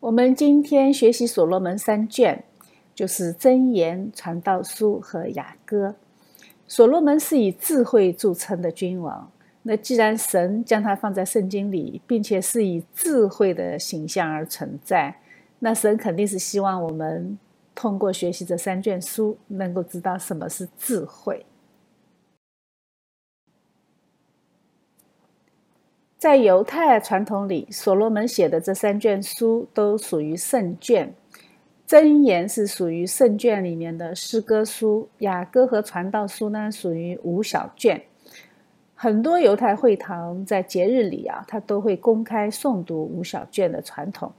我们今天学习所罗门三卷，就是《箴言》《传道书》和《雅歌》。所罗门是以智慧著称的君王。那既然神将他放在圣经里，并且是以智慧的形象而存在，那神肯定是希望我们通过学习这三卷书，能够知道什么是智慧。在犹太传统里，所罗门写的这三卷书都属于圣卷，《箴言》是属于圣卷里面的诗歌书，《雅歌》和《传道书》呢属于五小卷。很多犹太会堂在节日里啊，他都会公开诵读五小卷的传统。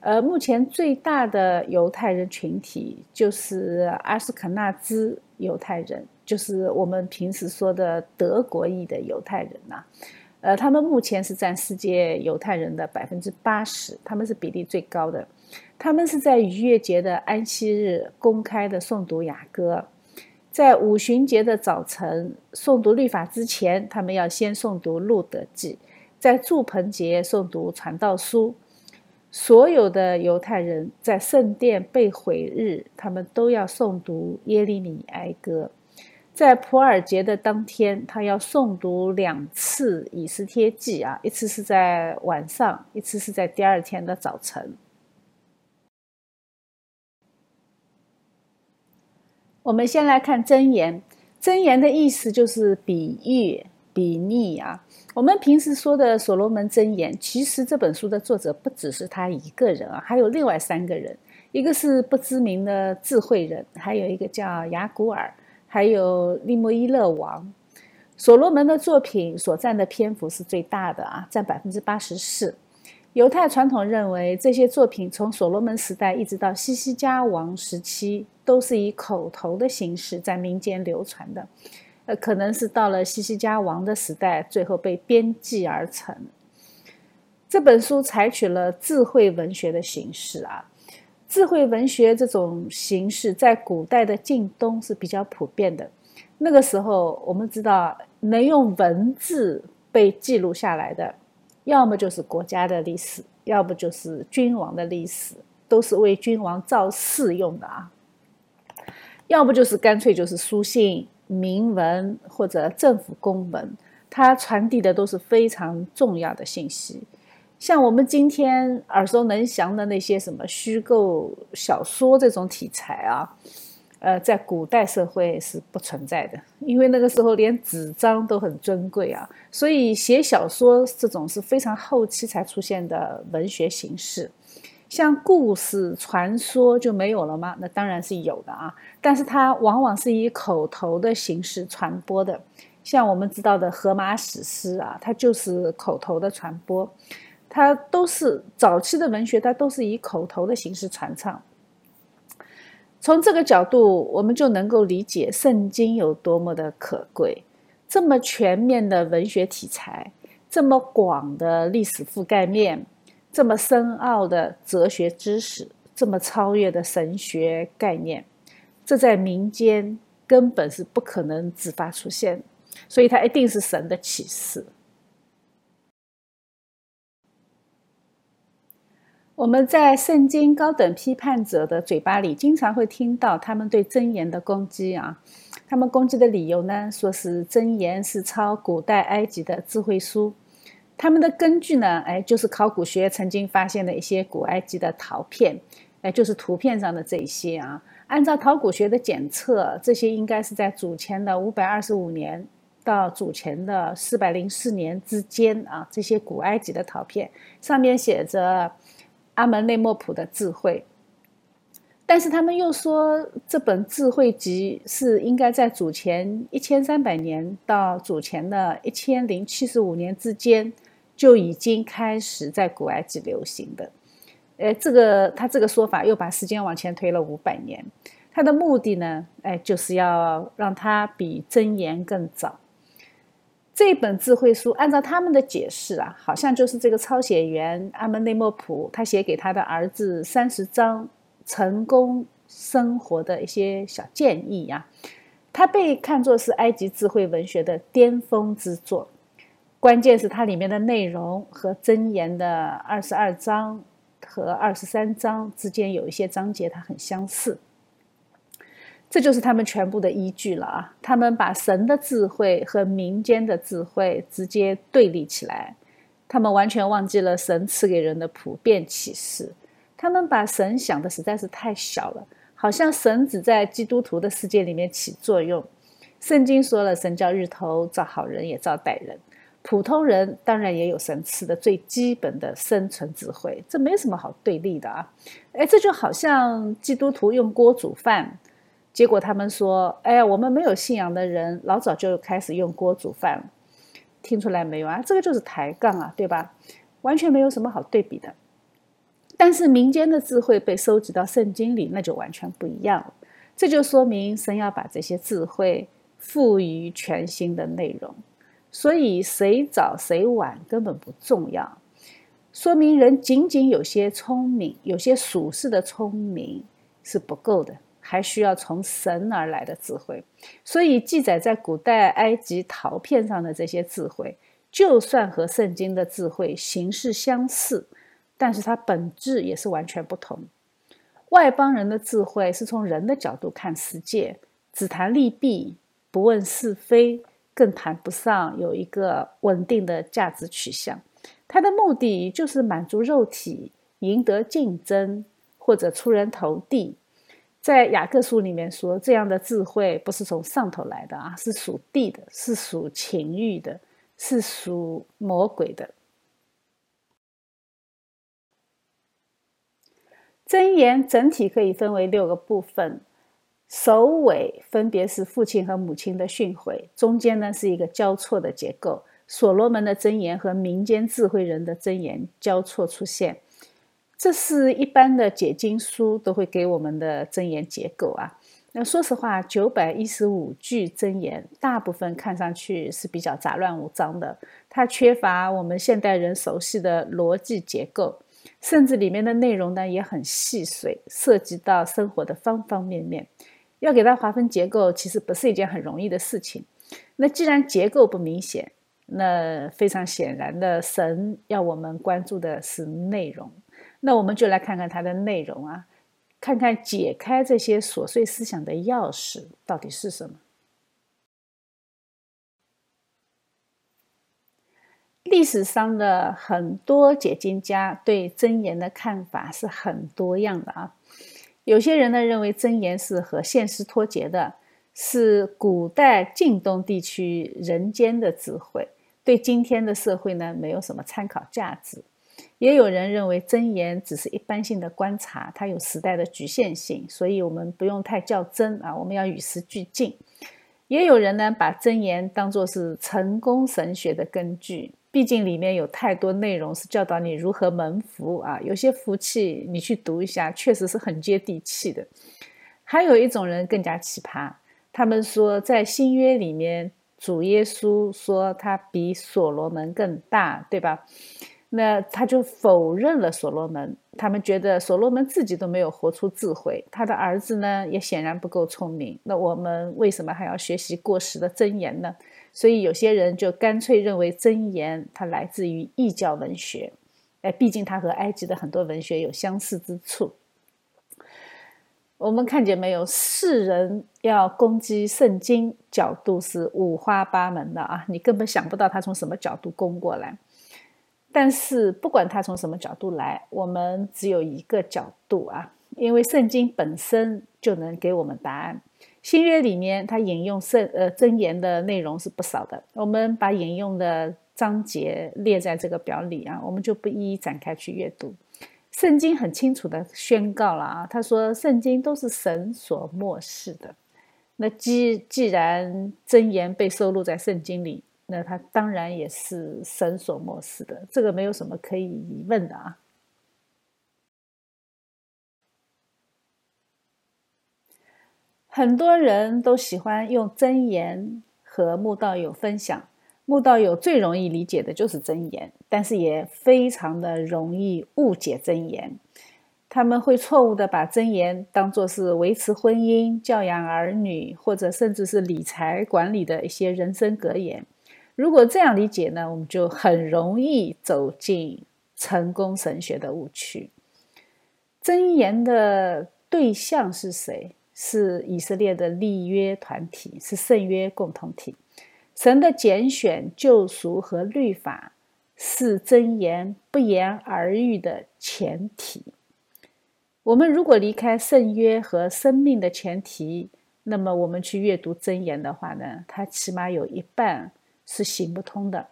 而目前最大的犹太人群体就是阿斯肯纳兹犹太人，就是我们平时说的德国裔的犹太人呐。呃，他们目前是占世界犹太人的百分之八十，他们是比例最高的。他们是在逾越节的安息日公开的诵读雅歌，在五旬节的早晨诵读律法之前，他们要先诵读路德记，在祝棚节诵读传道书。所有的犹太人在圣殿被毁日，他们都要诵读耶利米哀歌。在普尔节的当天，他要诵读两次以斯帖记啊，一次是在晚上，一次是在第二天的早晨。我们先来看箴言，箴言的意思就是比喻、比拟啊。我们平时说的所罗门箴言，其实这本书的作者不只是他一个人啊，还有另外三个人，一个是不知名的智慧人，还有一个叫雅古尔。还有利莫伊勒王，所罗门的作品所占的篇幅是最大的啊，占百分之八十四。犹太传统认为，这些作品从所罗门时代一直到西西家王时期，都是以口头的形式在民间流传的。呃，可能是到了西西家王的时代，最后被编辑而成。这本书采取了智慧文学的形式啊。智慧文学这种形式在古代的晋东是比较普遍的。那个时候，我们知道能用文字被记录下来的，要么就是国家的历史，要不就是君王的历史，都是为君王造势用的啊。要不就是干脆就是书信、铭文或者政府公文，它传递的都是非常重要的信息。像我们今天耳熟能详的那些什么虚构小说这种题材啊，呃，在古代社会是不存在的，因为那个时候连纸张都很珍贵啊，所以写小说这种是非常后期才出现的文学形式。像故事传说就没有了吗？那当然是有的啊，但是它往往是以口头的形式传播的。像我们知道的《荷马史诗》啊，它就是口头的传播。它都是早期的文学，它都是以口头的形式传唱。从这个角度，我们就能够理解圣经有多么的可贵。这么全面的文学题材，这么广的历史覆盖面，这么深奥的哲学知识，这么超越的神学概念，这在民间根本是不可能自发出现，所以它一定是神的启示。我们在圣经高等批判者的嘴巴里，经常会听到他们对箴言的攻击啊。他们攻击的理由呢，说是箴言是抄古代埃及的智慧书。他们的根据呢，哎，就是考古学曾经发现的一些古埃及的陶片，哎，就是图片上的这一些啊。按照考古学的检测，这些应该是在主前的五百二十五年到主前的四百零四年之间啊。这些古埃及的陶片上面写着。阿门内莫普的智慧，但是他们又说这本智慧集是应该在主前一千三百年到主前的一千零七十五年之间就已经开始在古埃及流行的。哎，这个他这个说法又把时间往前推了五百年，他的目的呢，哎，就是要让它比真言更早。这本智慧书，按照他们的解释啊，好像就是这个抄写员阿门内莫普他写给他的儿子三十章成功生活的一些小建议呀。它被看作是埃及智慧文学的巅峰之作。关键是它里面的内容和箴言的二十二章和二十三章之间有一些章节它很相似。这就是他们全部的依据了啊！他们把神的智慧和民间的智慧直接对立起来，他们完全忘记了神赐给人的普遍启示。他们把神想的实在是太小了，好像神只在基督徒的世界里面起作用。圣经说了，神叫日头照好人也照歹人，普通人当然也有神赐的最基本的生存智慧，这没什么好对立的啊！哎，这就好像基督徒用锅煮饭。结果他们说：“哎呀，我们没有信仰的人老早就开始用锅煮饭了，听出来没有啊？这个就是抬杠啊，对吧？完全没有什么好对比的。但是民间的智慧被收集到圣经里，那就完全不一样了。这就说明神要把这些智慧赋予全新的内容，所以谁早谁晚根本不重要。说明人仅仅有些聪明，有些属世的聪明是不够的。”还需要从神而来的智慧，所以记载在古代埃及陶片上的这些智慧，就算和圣经的智慧形式相似，但是它本质也是完全不同。外邦人的智慧是从人的角度看世界，只谈利弊，不问是非，更谈不上有一个稳定的价值取向。他的目的就是满足肉体，赢得竞争，或者出人头地。在雅各书里面说，这样的智慧不是从上头来的啊，是属地的，是属情欲的，是属魔鬼的。箴言整体可以分为六个部分，首尾分别是父亲和母亲的训诲，中间呢是一个交错的结构，所罗门的箴言和民间智慧人的箴言交错出现。这是一般的解经书都会给我们的真言结构啊。那说实话，九百一十五句真言，大部分看上去是比较杂乱无章的，它缺乏我们现代人熟悉的逻辑结构，甚至里面的内容呢也很细碎，涉及到生活的方方面面。要给它划分结构，其实不是一件很容易的事情。那既然结构不明显，那非常显然的，神要我们关注的是内容。那我们就来看看它的内容啊，看看解开这些琐碎思想的钥匙到底是什么。历史上的很多解经家对真言的看法是很多样的啊。有些人呢认为真言是和现实脱节的，是古代晋东地区人间的智慧，对今天的社会呢没有什么参考价值。也有人认为真言只是一般性的观察，它有时代的局限性，所以我们不用太较真啊，我们要与时俱进。也有人呢把真言当作是成功神学的根据，毕竟里面有太多内容是教导你如何蒙福啊，有些福气你去读一下，确实是很接地气的。还有一种人更加奇葩，他们说在新约里面，主耶稣说他比所罗门更大，对吧？那他就否认了所罗门，他们觉得所罗门自己都没有活出智慧，他的儿子呢也显然不够聪明。那我们为什么还要学习过时的箴言呢？所以有些人就干脆认为箴言它来自于异教文学，哎，毕竟它和埃及的很多文学有相似之处。我们看见没有？世人要攻击圣经，角度是五花八门的啊，你根本想不到他从什么角度攻过来。但是不管他从什么角度来，我们只有一个角度啊，因为圣经本身就能给我们答案。新约里面他引用圣呃箴言的内容是不少的，我们把引用的章节列在这个表里啊，我们就不一一展开去阅读。圣经很清楚的宣告了啊，他说圣经都是神所漠视的。那既既然箴言被收录在圣经里。那他当然也是神所漠视的，这个没有什么可以疑问的啊。很多人都喜欢用真言和慕道友分享，慕道友最容易理解的就是真言，但是也非常的容易误解真言。他们会错误的把真言当做是维持婚姻、教养儿女，或者甚至是理财管理的一些人生格言。如果这样理解呢，我们就很容易走进成功神学的误区。箴言的对象是谁？是以色列的立约团体，是圣约共同体。神的拣选、救赎和律法是箴言不言而喻的前提。我们如果离开圣约和生命的前提，那么我们去阅读箴言的话呢，它起码有一半是行不通的。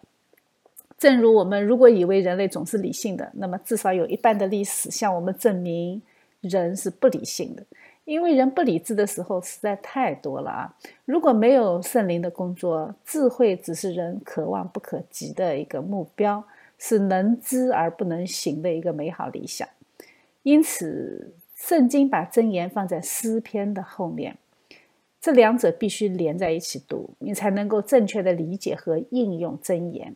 正如我们如果以为人类总是理性的，那么至少有一半的历史向我们证明人是不理性的。因为人不理智的时候实在太多了啊！如果没有圣灵的工作，智慧只是人可望不可及的一个目标，是能知而不能行的一个美好理想。因此，圣经把箴言放在诗篇的后面，这两者必须连在一起读，你才能够正确的理解和应用箴言。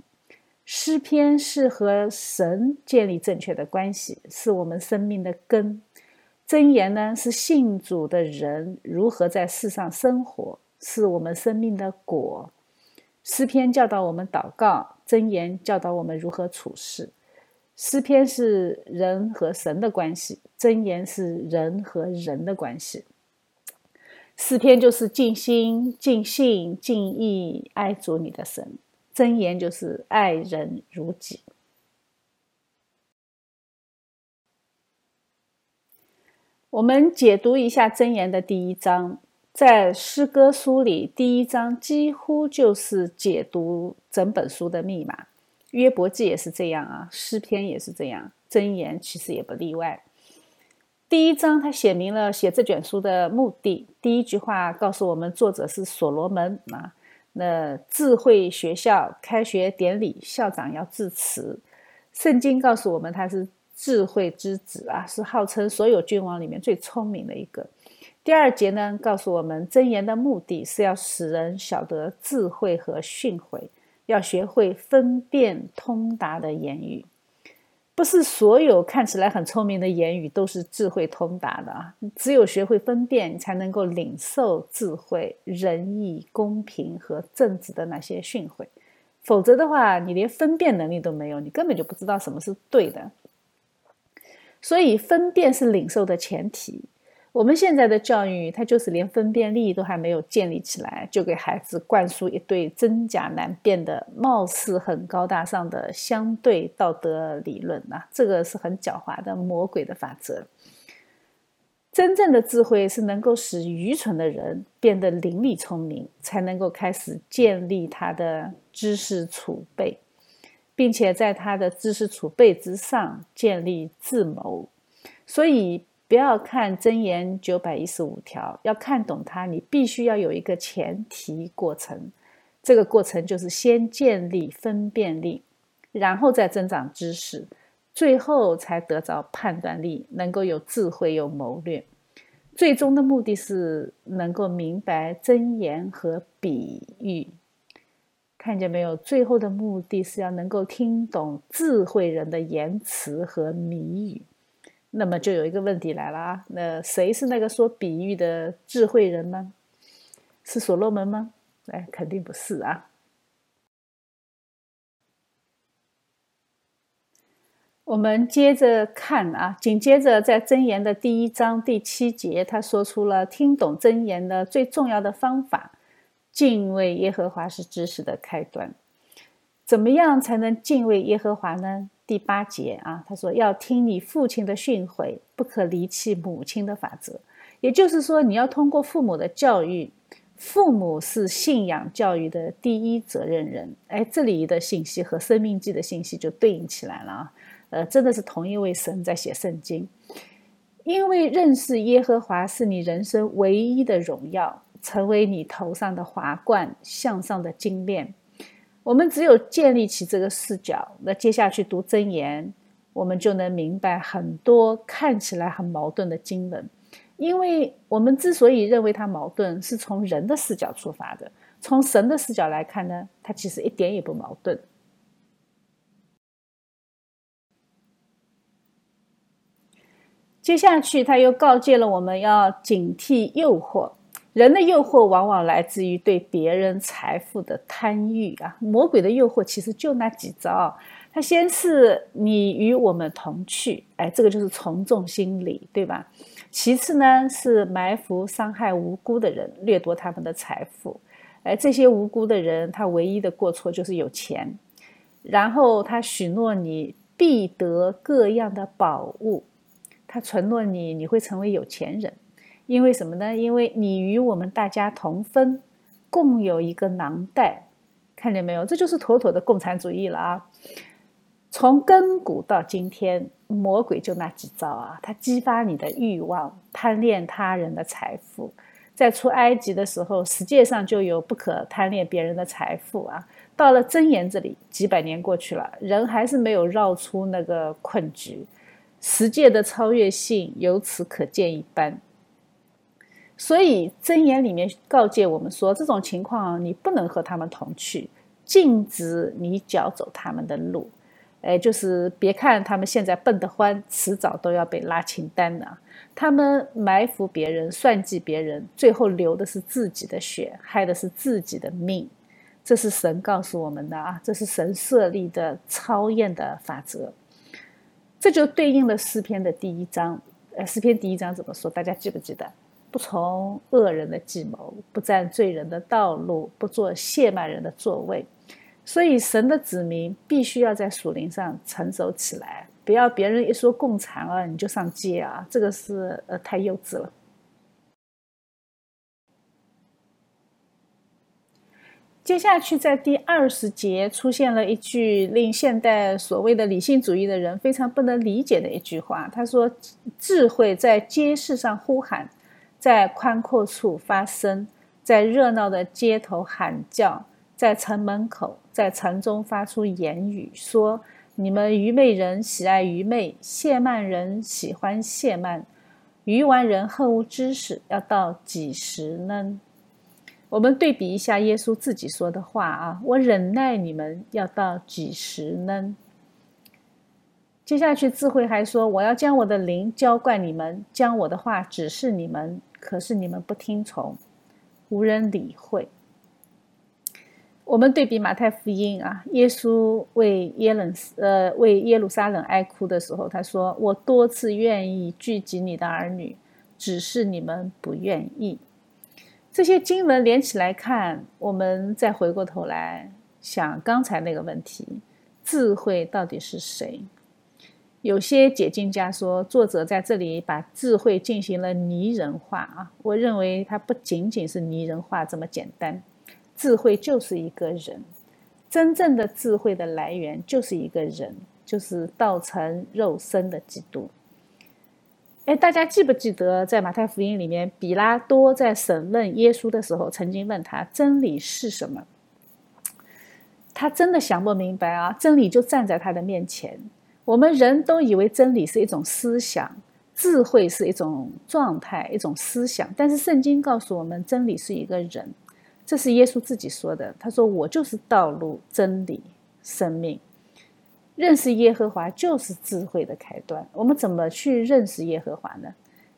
诗篇是和神建立正确的关系，是我们生命的根。箴言呢，是信主的人如何在世上生活，是我们生命的果。诗篇教导我们祷告，箴言教导我们如何处事。诗篇是人和神的关系，箴言是人和人的关系。诗篇就是尽心、尽性、尽意爱主你的神。箴言就是爱人如己。我们解读一下箴言的第一章，在诗歌书里，第一章几乎就是解读整本书的密码。约伯记也是这样啊，诗篇也是这样，箴言其实也不例外。第一章他写明了写这卷书的目的，第一句话告诉我们，作者是所罗门啊。那智慧学校开学典礼，校长要致辞。圣经告诉我们，他是智慧之子啊，是号称所有君王里面最聪明的一个。第二节呢，告诉我们箴言的目的是要使人晓得智慧和训诲，要学会分辨通达的言语。不是所有看起来很聪明的言语都是智慧通达的啊！只有学会分辨，你才能够领受智慧、仁义、公平和正直的那些训诲。否则的话，你连分辨能力都没有，你根本就不知道什么是对的。所以，分辨是领受的前提。我们现在的教育，它就是连分辨力都还没有建立起来，就给孩子灌输一堆真假难辨的、貌似很高大上的相对道德理论啊！这个是很狡猾的魔鬼的法则。真正的智慧是能够使愚蠢的人变得伶俐聪明，才能够开始建立他的知识储备，并且在他的知识储备之上建立智谋。所以。不要看真言九百一十五条，要看懂它，你必须要有一个前提过程。这个过程就是先建立分辨力，然后再增长知识，最后才得着判断力，能够有智慧、有谋略。最终的目的是能够明白真言和比喻。看见没有？最后的目的是要能够听懂智慧人的言辞和谜语。那么就有一个问题来了啊，那谁是那个说比喻的智慧人呢？是所罗门吗？哎，肯定不是啊。我们接着看啊，紧接着在箴言的第一章第七节，他说出了听懂箴言的最重要的方法：敬畏耶和华是知识的开端。怎么样才能敬畏耶和华呢？第八节啊，他说要听你父亲的训诲，不可离弃母亲的法则。也就是说，你要通过父母的教育，父母是信仰教育的第一责任人。哎，这里的信息和《生命记》的信息就对应起来了啊。呃，真的是同一位神在写圣经，因为认识耶和华是你人生唯一的荣耀，成为你头上的华冠，向上的金链。我们只有建立起这个视角，那接下去读真言，我们就能明白很多看起来很矛盾的经文。因为我们之所以认为它矛盾，是从人的视角出发的；从神的视角来看呢，它其实一点也不矛盾。接下去，他又告诫了我们要警惕诱惑。人的诱惑往往来自于对别人财富的贪欲啊！魔鬼的诱惑其实就那几招，他先是你与我们同去，哎，这个就是从众心理，对吧？其次呢是埋伏伤害无辜的人，掠夺他们的财富，哎，这些无辜的人他唯一的过错就是有钱，然后他许诺你必得各样的宝物，他承诺你你会成为有钱人，因为什么呢？因为你与我们大家同分，共有一个囊袋，看见没有？这就是妥妥的共产主义了啊！从根古到今天，魔鬼就那几招啊！他激发你的欲望，贪恋他人的财富。在出埃及的时候，世界上就有不可贪恋别人的财富啊。到了真言这里，几百年过去了，人还是没有绕出那个困局。世界的超越性由此可见一斑。所以真言里面告诫我们说，这种情况你不能和他们同去，禁止你脚走他们的路。哎，就是别看他们现在笨得欢，迟早都要被拉清单的。他们埋伏别人，算计别人，最后流的是自己的血，害的是自己的命。这是神告诉我们的啊，这是神设立的超验的法则。这就对应了诗篇的第一章。呃，诗篇第一章怎么说？大家记不记得？不从恶人的计谋，不占罪人的道路，不做亵慢人的座位。所以，神的子民必须要在属灵上成熟起来，不要别人一说共产啊，你就上街啊，这个是呃太幼稚了。接下去，在第二十节出现了一句令现代所谓的理性主义的人非常不能理解的一句话，他说：“智慧在街市上呼喊，在宽阔处发声，在热闹的街头喊叫。”在城门口，在城中发出言语，说：“你们愚昧人喜爱愚昧，谢曼人喜欢谢曼，愚顽人恨无知识，要到几时呢？”我们对比一下耶稣自己说的话啊：“我忍耐你们要到几时呢？”接下去智慧还说：“我要将我的灵浇灌你们，将我的话指示你们，可是你们不听从，无人理会。”我们对比马太福音啊，耶稣为耶冷呃为耶路撒冷哀哭的时候，他说：“我多次愿意聚集你的儿女，只是你们不愿意。”这些经文连起来看，我们再回过头来想刚才那个问题：智慧到底是谁？有些解经家说，作者在这里把智慧进行了拟人化啊。我认为它不仅仅是拟人化这么简单。智慧就是一个人，真正的智慧的来源就是一个人，就是道成肉身的基督。哎，大家记不记得在马太福音里面，比拉多在审问耶稣的时候，曾经问他真理是什么？他真的想不明白啊！真理就站在他的面前。我们人都以为真理是一种思想，智慧是一种状态，一种思想。但是圣经告诉我们，真理是一个人。这是耶稣自己说的。他说：“我就是道路、真理、生命。认识耶和华就是智慧的开端。我们怎么去认识耶和华呢？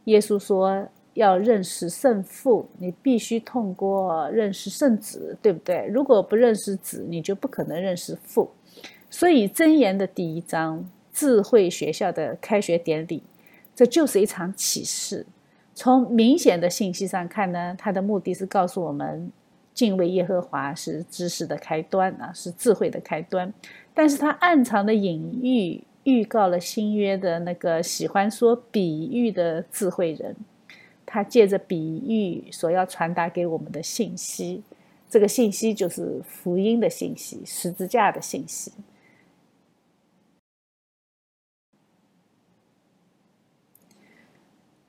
耶稣说：要认识圣父，你必须通过认识圣子，对不对？如果不认识子，你就不可能认识父。所以箴言的第一章，智慧学校的开学典礼，这就是一场启示。从明显的信息上看呢，它的目的是告诉我们。”敬畏耶和华是知识的开端啊，是智慧的开端。但是它暗藏的隐喻，预告了新约的那个喜欢说比喻的智慧人。他借着比喻所要传达给我们的信息，这个信息就是福音的信息，十字架的信息。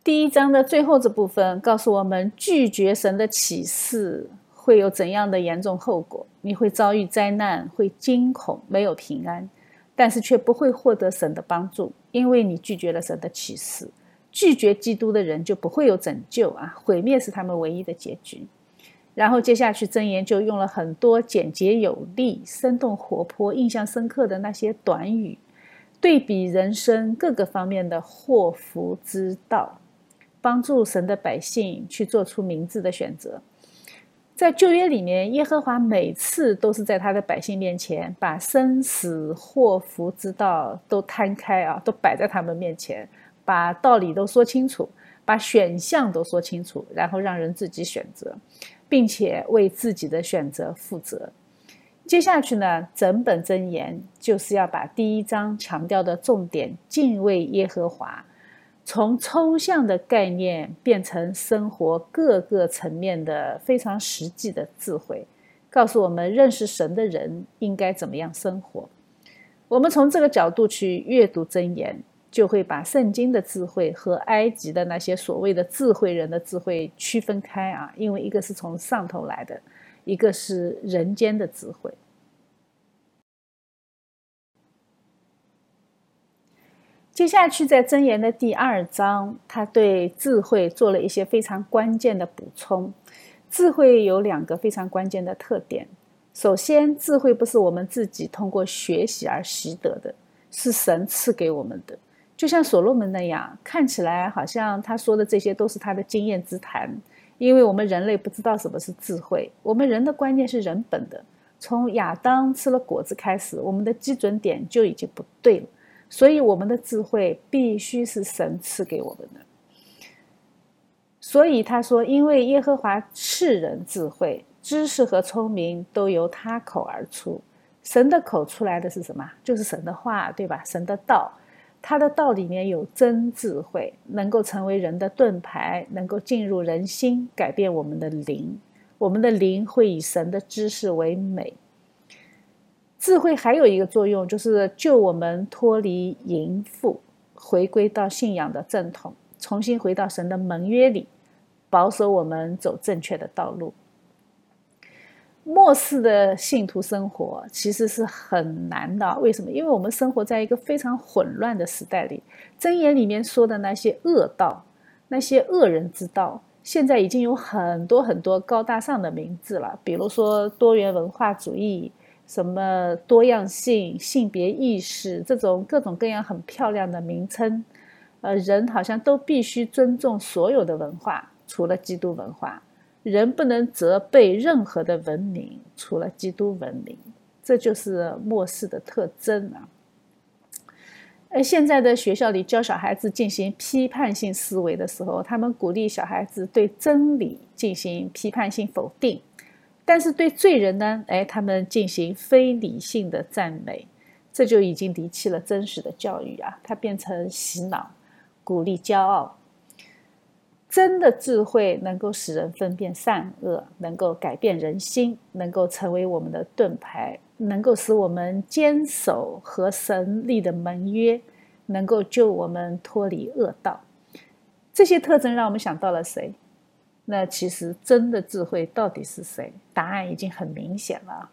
第一章的最后这部分告诉我们，拒绝神的启示。会有怎样的严重后果？你会遭遇灾难，会惊恐，没有平安，但是却不会获得神的帮助，因为你拒绝了神的启示。拒绝基督的人就不会有拯救啊！毁灭是他们唯一的结局。然后接下去箴言就用了很多简洁有力、生动活泼、印象深刻的那些短语，对比人生各个方面的祸福之道，帮助神的百姓去做出明智的选择。在旧约里面，耶和华每次都是在他的百姓面前，把生死祸福之道都摊开啊，都摆在他们面前，把道理都说清楚，把选项都说清楚，然后让人自己选择，并且为自己的选择负责。接下去呢，整本箴言就是要把第一章强调的重点——敬畏耶和华。从抽象的概念变成生活各个层面的非常实际的智慧，告诉我们认识神的人应该怎么样生活。我们从这个角度去阅读箴言，就会把圣经的智慧和埃及的那些所谓的智慧人的智慧区分开啊，因为一个是从上头来的，一个是人间的智慧。接下去，在箴言的第二章，他对智慧做了一些非常关键的补充。智慧有两个非常关键的特点：首先，智慧不是我们自己通过学习而习得的，是神赐给我们的。就像所罗门那样，看起来好像他说的这些都是他的经验之谈。因为我们人类不知道什么是智慧，我们人的观念是人本的。从亚当吃了果子开始，我们的基准点就已经不对了。所以，我们的智慧必须是神赐给我们的。所以他说：“因为耶和华赐人智慧、知识和聪明，都由他口而出。神的口出来的是什么？就是神的话，对吧？神的道，他的道里面有真智慧，能够成为人的盾牌，能够进入人心，改变我们的灵。我们的灵会以神的知识为美。”智慧还有一个作用，就是救我们脱离淫妇，回归到信仰的正统，重新回到神的盟约里，保守我们走正确的道路。末世的信徒生活其实是很难的，为什么？因为我们生活在一个非常混乱的时代里。箴言里面说的那些恶道，那些恶人之道，现在已经有很多很多高大上的名字了，比如说多元文化主义。什么多样性、性别意识这种各种各样很漂亮的名称，呃，人好像都必须尊重所有的文化，除了基督文化。人不能责备任何的文明，除了基督文明。这就是末世的特征啊！而现在的学校里教小孩子进行批判性思维的时候，他们鼓励小孩子对真理进行批判性否定。但是对罪人呢？哎，他们进行非理性的赞美，这就已经离弃了真实的教育啊！它变成洗脑，鼓励骄傲。真的智慧能够使人分辨善恶，能够改变人心，能够成为我们的盾牌，能够使我们坚守和神立的盟约，能够救我们脱离恶道。这些特征让我们想到了谁？那其实真的智慧到底是谁？答案已经很明显了。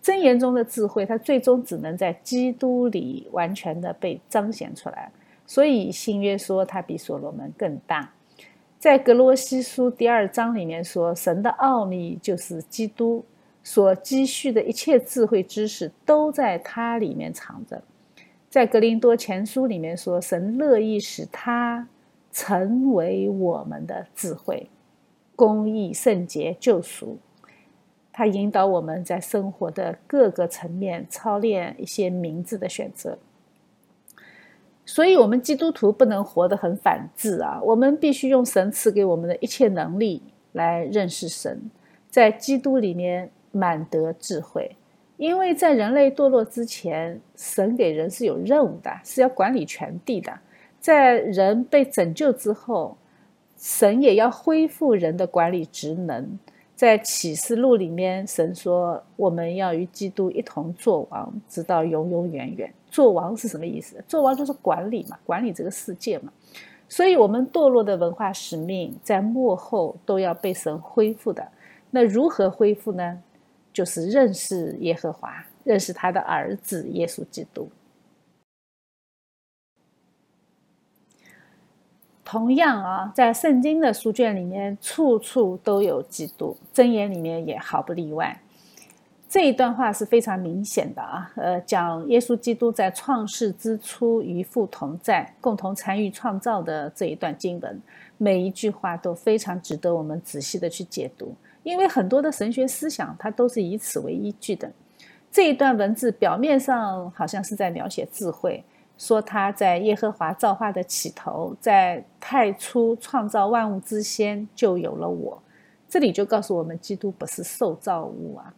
真言中的智慧，它最终只能在基督里完全的被彰显出来。所以新约说它比所罗门更大。在格罗西书第二章里面说，神的奥秘就是基督所积蓄的一切智慧知识都在它里面藏着。在格林多前书里面说，神乐意使它成为我们的智慧。公益、圣洁、救赎，它引导我们在生活的各个层面操练一些明智的选择。所以，我们基督徒不能活得很反智啊！我们必须用神赐给我们的一切能力来认识神，在基督里面满得智慧。因为在人类堕落之前，神给人是有任务的，是要管理全地的。在人被拯救之后，神也要恢复人的管理职能，在启示录里面，神说我们要与基督一同作王，直到永永远远。作王是什么意思？作王就是管理嘛，管理这个世界嘛。所以，我们堕落的文化使命在幕后都要被神恢复的。那如何恢复呢？就是认识耶和华，认识他的儿子耶稣基督。同样啊，在圣经的书卷里面，处处都有基督，箴言里面也毫不例外。这一段话是非常明显的啊，呃，讲耶稣基督在创世之初与父同在，共同参与创造的这一段经文，每一句话都非常值得我们仔细的去解读，因为很多的神学思想它都是以此为依据的。这一段文字表面上好像是在描写智慧，说他在耶和华造化的起头，在太初创造万物之先就有了我。这里就告诉我们，基督不是受造物啊。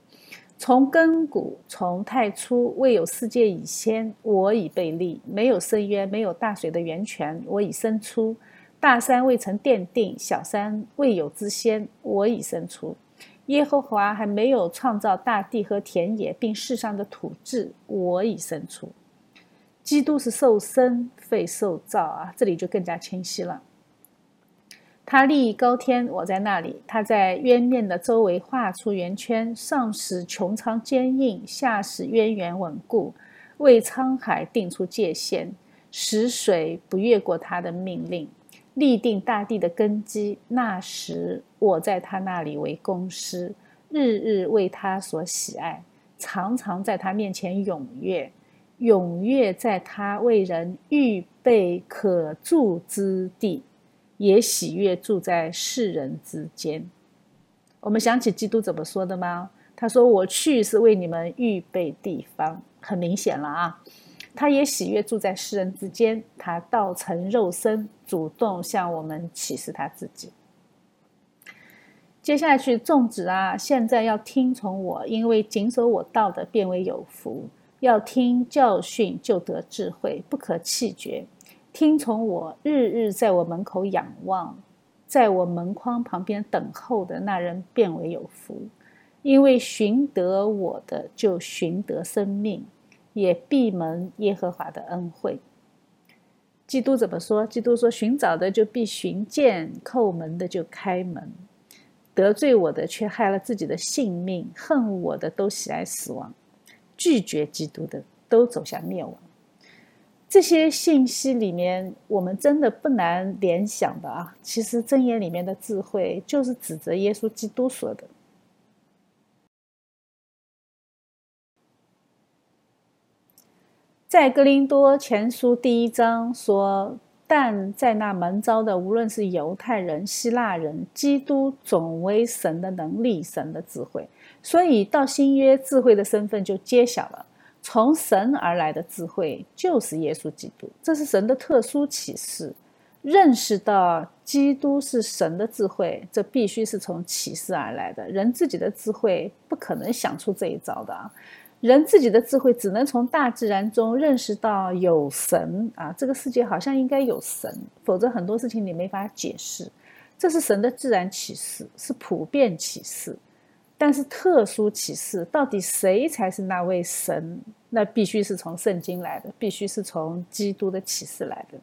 从根古，从太初，未有世界以先，我已被立；没有深渊，没有大水的源泉，我已生出；大山未曾奠定，小山未有之先，我已生出。耶和华还没有创造大地和田野，并世上的土质，我已生出。基督是受生，非受造啊，这里就更加清晰了。他立高天，我在那里。他在渊面的周围画出圆圈，上使穹苍坚硬，下使渊源稳固，为沧海定出界限，使水不越过他的命令，立定大地的根基。那时，我在他那里为公师，日日为他所喜爱，常常在他面前踊跃，踊跃在他为人预备可住之地。也喜悦住在世人之间。我们想起基督怎么说的吗？他说：“我去是为你们预备地方。”很明显了啊，他也喜悦住在世人之间。他道成肉身，主动向我们启示他自己。接下去种植啊，现在要听从我，因为谨守我道的，变为有福。要听教训，就得智慧，不可气绝。听从我，日日在我门口仰望，在我门框旁边等候的那人变为有福，因为寻得我的就寻得生命，也闭门耶和华的恩惠。基督怎么说？基督说：寻找的就必寻见，叩门的就开门。得罪我的却害了自己的性命，恨我的都喜爱死亡，拒绝基督的都走向灭亡。这些信息里面，我们真的不难联想的啊。其实箴言里面的智慧，就是指责耶稣基督说的。在格林多前书第一章说：“但在那门招的，无论是犹太人、希腊人，基督总为神的能力、神的智慧。所以到新约，智慧的身份就揭晓了。”从神而来的智慧就是耶稣基督，这是神的特殊启示。认识到基督是神的智慧，这必须是从启示而来的。人自己的智慧不可能想出这一招的啊！人自己的智慧只能从大自然中认识到有神啊，这个世界好像应该有神，否则很多事情你没法解释。这是神的自然启示，是普遍启示。但是特殊启示，到底谁才是那位神？那必须是从圣经来的，必须是从基督的启示来的。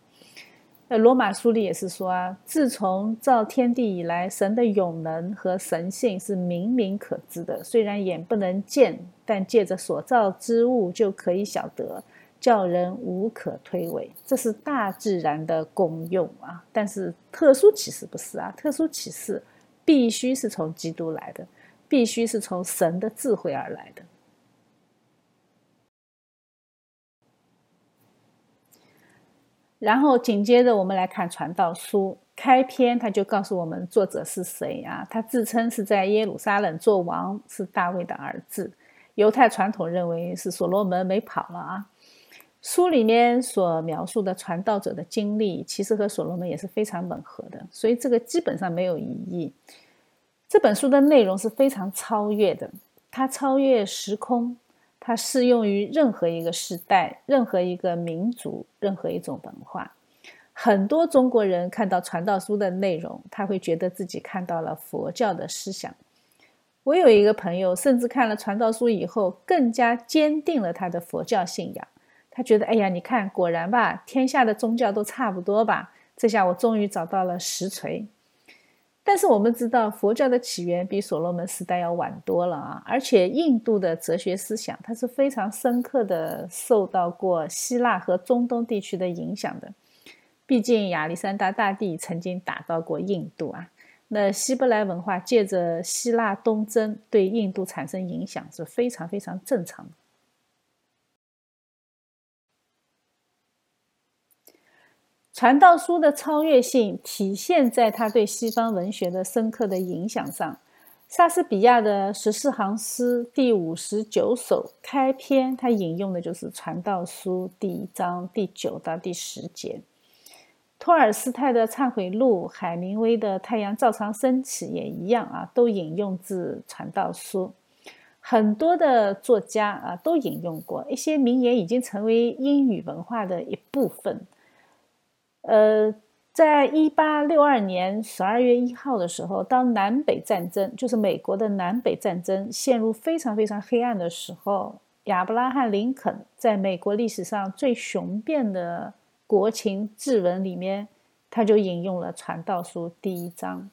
那罗马书里也是说啊，自从造天地以来，神的永能和神性是明明可知的。虽然眼不能见，但借着所造之物就可以晓得，叫人无可推诿。这是大自然的功用啊。但是特殊启示不是啊，特殊启示必须是从基督来的。必须是从神的智慧而来的。然后紧接着，我们来看《传道书》开篇，他就告诉我们作者是谁啊？他自称是在耶路撒冷做王，是大卫的儿子。犹太传统认为是所罗门没跑了啊。书里面所描述的传道者的经历，其实和所罗门也是非常吻合的，所以这个基本上没有疑义。这本书的内容是非常超越的，它超越时空，它适用于任何一个时代、任何一个民族、任何一种文化。很多中国人看到传道书的内容，他会觉得自己看到了佛教的思想。我有一个朋友，甚至看了传道书以后，更加坚定了他的佛教信仰。他觉得，哎呀，你看，果然吧，天下的宗教都差不多吧。这下我终于找到了实锤。但是我们知道，佛教的起源比所罗门时代要晚多了啊！而且印度的哲学思想，它是非常深刻的受到过希腊和中东地区的影响的。毕竟亚历山大大帝曾经打到过印度啊，那希伯来文化借着希腊东征对印度产生影响是非常非常正常的。传道书的超越性体现在他对西方文学的深刻的影响上。莎士比亚的十四行诗第五十九首开篇，他引用的就是《传道书》第一章第九到第十节。托尔斯泰的《忏悔录》，海明威的《太阳照常升起》也一样啊，都引用自《传道书》。很多的作家啊都引用过一些名言，已经成为英语文化的一部分。呃。在一八六二年十二月一号的时候，当南北战争，就是美国的南北战争陷入非常非常黑暗的时候，亚伯拉罕·林肯在美国历史上最雄辩的国情志文里面，他就引用了《传道书》第一章。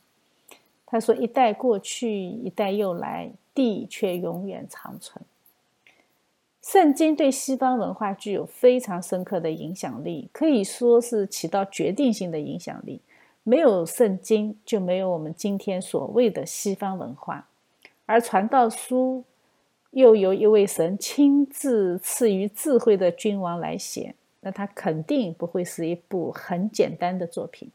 他说：“一代过去，一代又来，地却永远长存。”圣经对西方文化具有非常深刻的影响力，可以说是起到决定性的影响力。没有圣经，就没有我们今天所谓的西方文化。而传道书又由一位神亲自赐予智慧的君王来写，那他肯定不会是一部很简单的作品。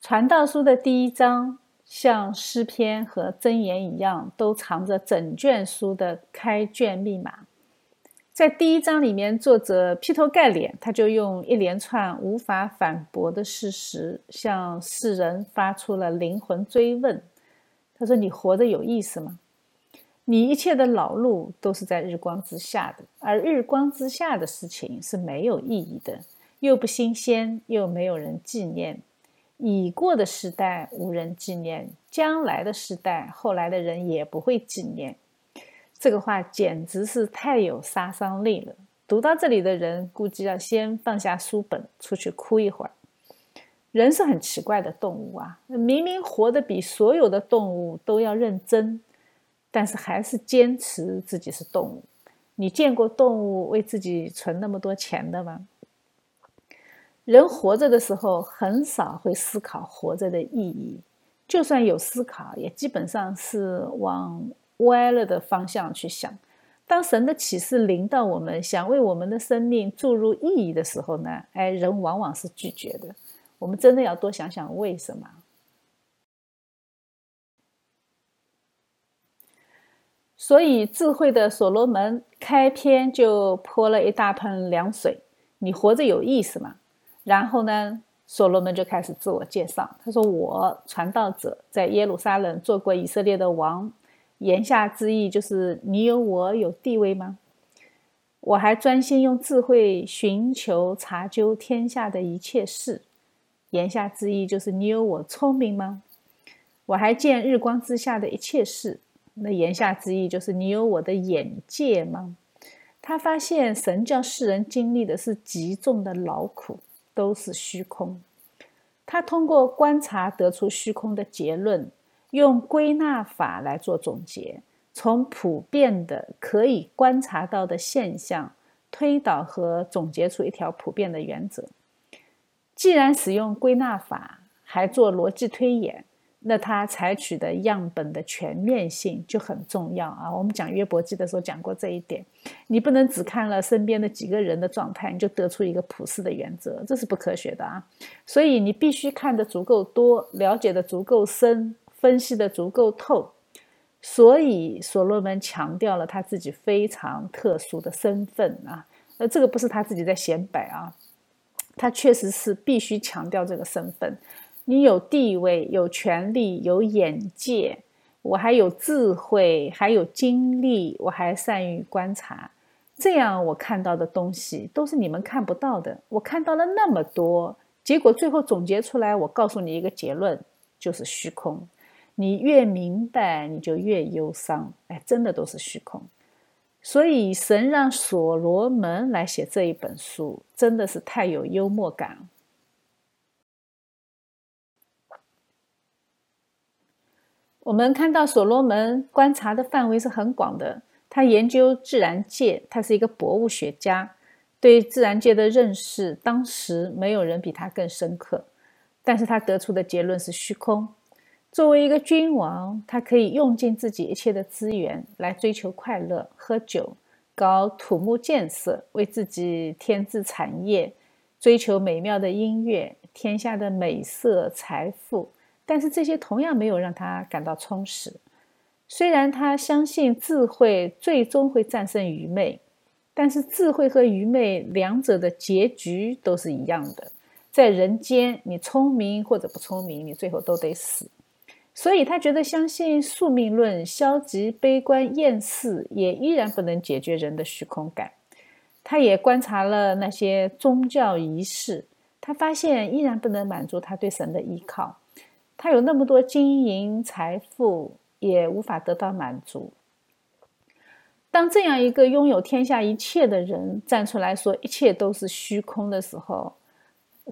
传道书的第一章。像诗篇和箴言一样，都藏着整卷书的开卷密码。在第一章里面，作者劈头盖脸，他就用一连串无法反驳的事实，向世人发出了灵魂追问。他说：“你活着有意思吗？你一切的劳碌都是在日光之下的，而日光之下的事情是没有意义的，又不新鲜，又没有人纪念。”已过的时代无人纪念，将来的时代后来的人也不会纪念。这个话简直是太有杀伤力了。读到这里的人，估计要先放下书本，出去哭一会儿。人是很奇怪的动物啊，明明活得比所有的动物都要认真，但是还是坚持自己是动物。你见过动物为自己存那么多钱的吗？人活着的时候，很少会思考活着的意义。就算有思考，也基本上是往歪了的方向去想。当神的启示临到我们，想为我们的生命注入意义的时候呢？哎，人往往是拒绝的。我们真的要多想想为什么。所以，智慧的所罗门开篇就泼了一大盆凉水：“你活着有意思吗？”然后呢，所罗门就开始自我介绍。他说：“我传道者在耶路撒冷做过以色列的王。”言下之意就是你有我有地位吗？我还专心用智慧寻求查究天下的一切事。言下之意就是你有我聪明吗？我还见日光之下的一切事。那言下之意就是你有我的眼界吗？他发现神叫世人经历的是极重的劳苦。都是虚空。他通过观察得出虚空的结论，用归纳法来做总结，从普遍的可以观察到的现象推导和总结出一条普遍的原则。既然使用归纳法，还做逻辑推演。那他采取的样本的全面性就很重要啊！我们讲约伯记的时候讲过这一点，你不能只看了身边的几个人的状态，你就得出一个普世的原则，这是不科学的啊！所以你必须看得足够多，了解的足够深，分析的足够透。所以所罗门强调了他自己非常特殊的身份啊！呃，这个不是他自己在显摆啊，他确实是必须强调这个身份。你有地位、有权利、有眼界，我还有智慧，还有精力，我还善于观察，这样我看到的东西都是你们看不到的。我看到了那么多，结果最后总结出来，我告诉你一个结论，就是虚空。你越明白，你就越忧伤。哎，真的都是虚空。所以神让所罗门来写这一本书，真的是太有幽默感了。我们看到所罗门观察的范围是很广的，他研究自然界，他是一个博物学家，对自然界的认识，当时没有人比他更深刻。但是他得出的结论是虚空。作为一个君王，他可以用尽自己一切的资源来追求快乐，喝酒，搞土木建设，为自己添置产业，追求美妙的音乐，天下的美色、财富，但是这些同样没有让他感到充实。虽然他相信智慧最终会战胜愚昧，但是智慧和愚昧两者的结局都是一样的。在人间，你聪明或者不聪明，你最后都得死。所以他觉得相信宿命论、消极悲观、厌世，也依然不能解决人的虚空感。他也观察了那些宗教仪式，他发现依然不能满足他对神的依靠。他有那么多金银财富，也无法得到满足。当这样一个拥有天下一切的人站出来说一切都是虚空的时候，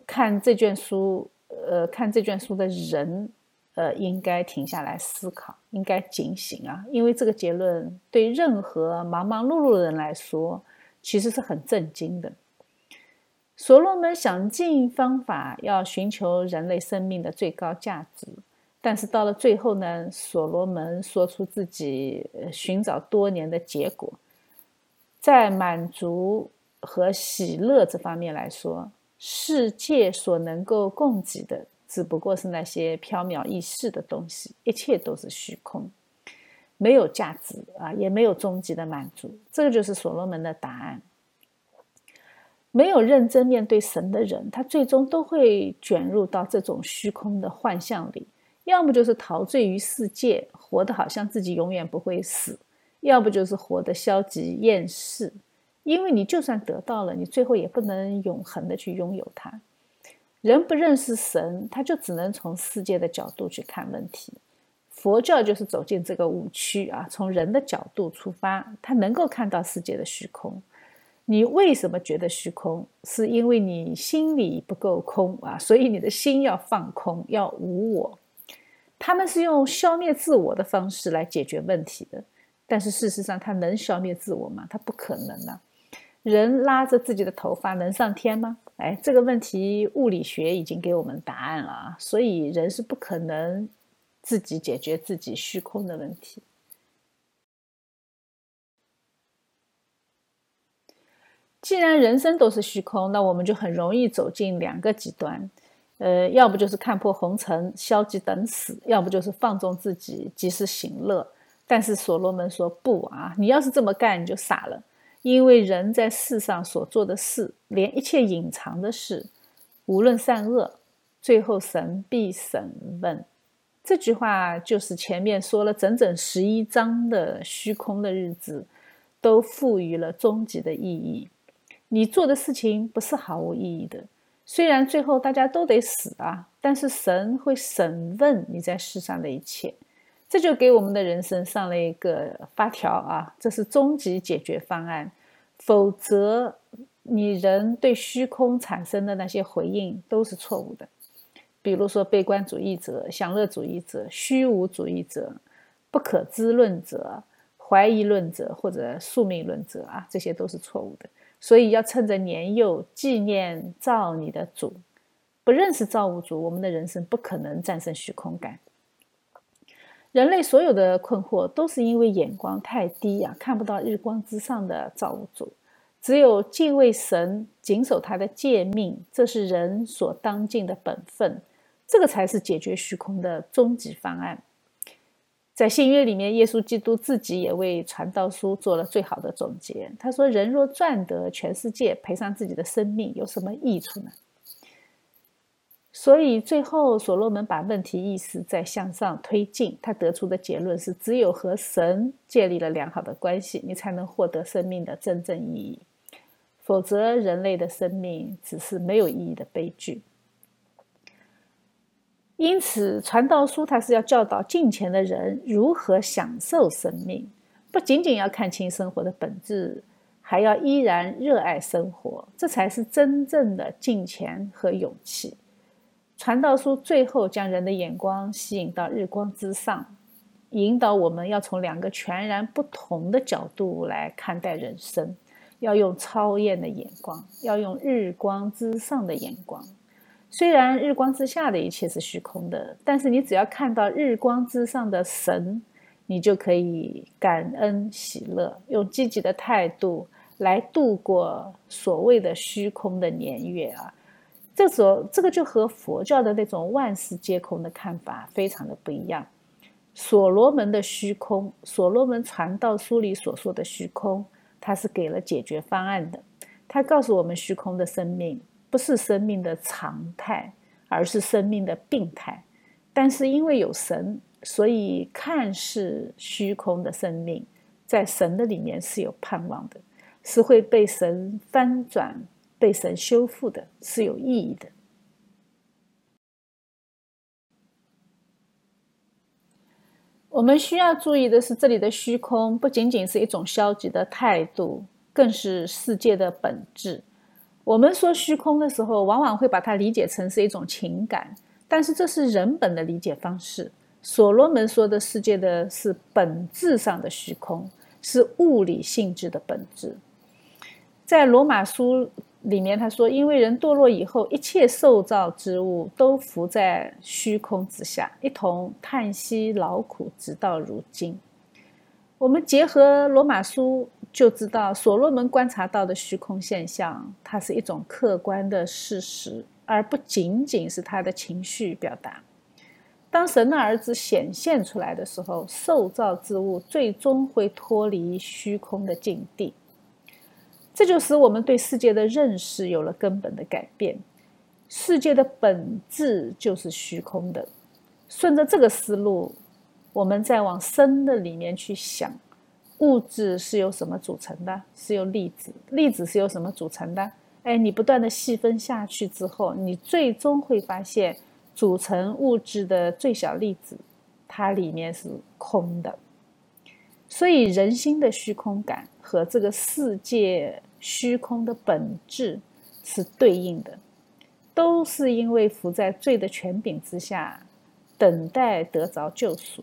看这卷书，呃，看这卷书的人，呃，应该停下来思考，应该警醒啊！因为这个结论对任何忙忙碌碌的人来说，其实是很震惊的。所罗门想尽方法要寻求人类生命的最高价值，但是到了最后呢，所罗门说出自己寻找多年的结果，在满足和喜乐这方面来说。世界所能够供给的，只不过是那些缥缈易逝的东西，一切都是虚空，没有价值啊，也没有终极的满足。这个就是所罗门的答案。没有认真面对神的人，他最终都会卷入到这种虚空的幻象里，要么就是陶醉于世界，活得好像自己永远不会死；要不就是活得消极厌世。因为你就算得到了，你最后也不能永恒的去拥有它。人不认识神，他就只能从世界的角度去看问题。佛教就是走进这个误区啊，从人的角度出发，他能够看到世界的虚空。你为什么觉得虚空？是因为你心里不够空啊，所以你的心要放空，要无我。他们是用消灭自我的方式来解决问题的，但是事实上，他能消灭自我吗？他不可能啊。人拉着自己的头发能上天吗？哎，这个问题物理学已经给我们答案了啊，所以人是不可能自己解决自己虚空的问题。既然人生都是虚空，那我们就很容易走进两个极端，呃，要不就是看破红尘，消极等死；要不就是放纵自己，及时行乐。但是所罗门说不啊，你要是这么干，你就傻了。因为人在世上所做的事，连一切隐藏的事，无论善恶，最后神必审问。这句话就是前面说了整整十一章的虚空的日子，都赋予了终极的意义。你做的事情不是毫无意义的，虽然最后大家都得死啊，但是神会审问你在世上的一切。这就给我们的人生上了一个发条啊，这是终极解决方案。否则，你人对虚空产生的那些回应都是错误的。比如说，悲观主义者、享乐主义者、虚无主义者、不可知论者、怀疑论者或者宿命论者啊，这些都是错误的。所以，要趁着年幼纪念造你的主。不认识造物主，我们的人生不可能战胜虚空感。人类所有的困惑都是因为眼光太低呀，看不到日光之上的造物主。只有敬畏神，谨守他的诫命，这是人所当尽的本分。这个才是解决虚空的终极方案。在新约里面，耶稣基督自己也为传道书做了最好的总结。他说：“人若赚得全世界，赔上自己的生命，有什么益处呢？”所以最后，所罗门把问题意识在向上推进，他得出的结论是：只有和神建立了良好的关系，你才能获得生命的真正意义。否则，人类的生命只是没有意义的悲剧。因此，传道书它是要教导近前的人如何享受生命，不仅仅要看清生活的本质，还要依然热爱生活，这才是真正的近前和勇气。传道书最后将人的眼光吸引到日光之上，引导我们要从两个全然不同的角度来看待人生，要用超验的眼光，要用日光之上的眼光。虽然日光之下的一切是虚空的，但是你只要看到日光之上的神，你就可以感恩喜乐，用积极的态度来度过所谓的虚空的年月啊。这所这个就和佛教的那种万事皆空的看法非常的不一样。所罗门的虚空，所罗门传道书里所说的虚空，他是给了解决方案的。他告诉我们，虚空的生命不是生命的常态，而是生命的病态。但是因为有神，所以看似虚空的生命，在神的里面是有盼望的，是会被神翻转。被神修复的是有意义的。我们需要注意的是，这里的虚空不仅仅是一种消极的态度，更是世界的本质。我们说虚空的时候，往往会把它理解成是一种情感，但是这是人本的理解方式。所罗门说的世界的是本质上的虚空，是物理性质的本质。在罗马书。里面他说：“因为人堕落以后，一切受造之物都浮在虚空之下，一同叹息劳苦，直到如今。”我们结合罗马书就知道，所罗门观察到的虚空现象，它是一种客观的事实，而不仅仅是他的情绪表达。当神的儿子显现出来的时候，受造之物最终会脱离虚空的境地。这就使我们对世界的认识有了根本的改变。世界的本质就是虚空的。顺着这个思路，我们再往深的里面去想，物质是由什么组成的？是由粒子。粒子是由什么组成的？哎，你不断的细分下去之后，你最终会发现，组成物质的最小粒子，它里面是空的。所以，人心的虚空感和这个世界。虚空的本质是对应的，都是因为伏在罪的权柄之下，等待得着救赎。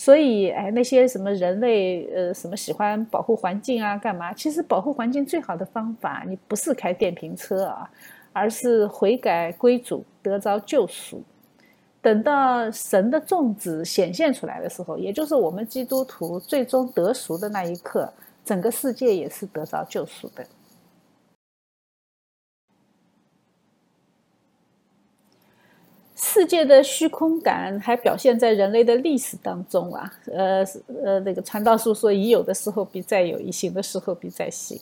所以，哎，那些什么人类，呃，什么喜欢保护环境啊，干嘛？其实保护环境最好的方法，你不是开电瓶车啊，而是悔改归主，得着救赎。等到神的种子显现出来的时候，也就是我们基督徒最终得赎的那一刻。整个世界也是得着救赎的。世界的虚空感还表现在人类的历史当中啊，呃呃，那个传道书说，已有的时候比再有，已行的时候比再行。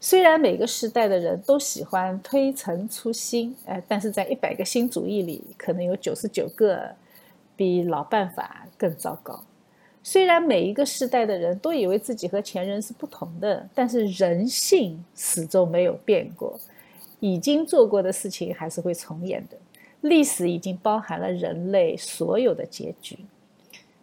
虽然每个时代的人都喜欢推陈出新，哎，但是在一百个新主义里，可能有九十九个比老办法更糟糕。虽然每一个时代的人都以为自己和前人是不同的，但是人性始终没有变过。已经做过的事情还是会重演的。历史已经包含了人类所有的结局。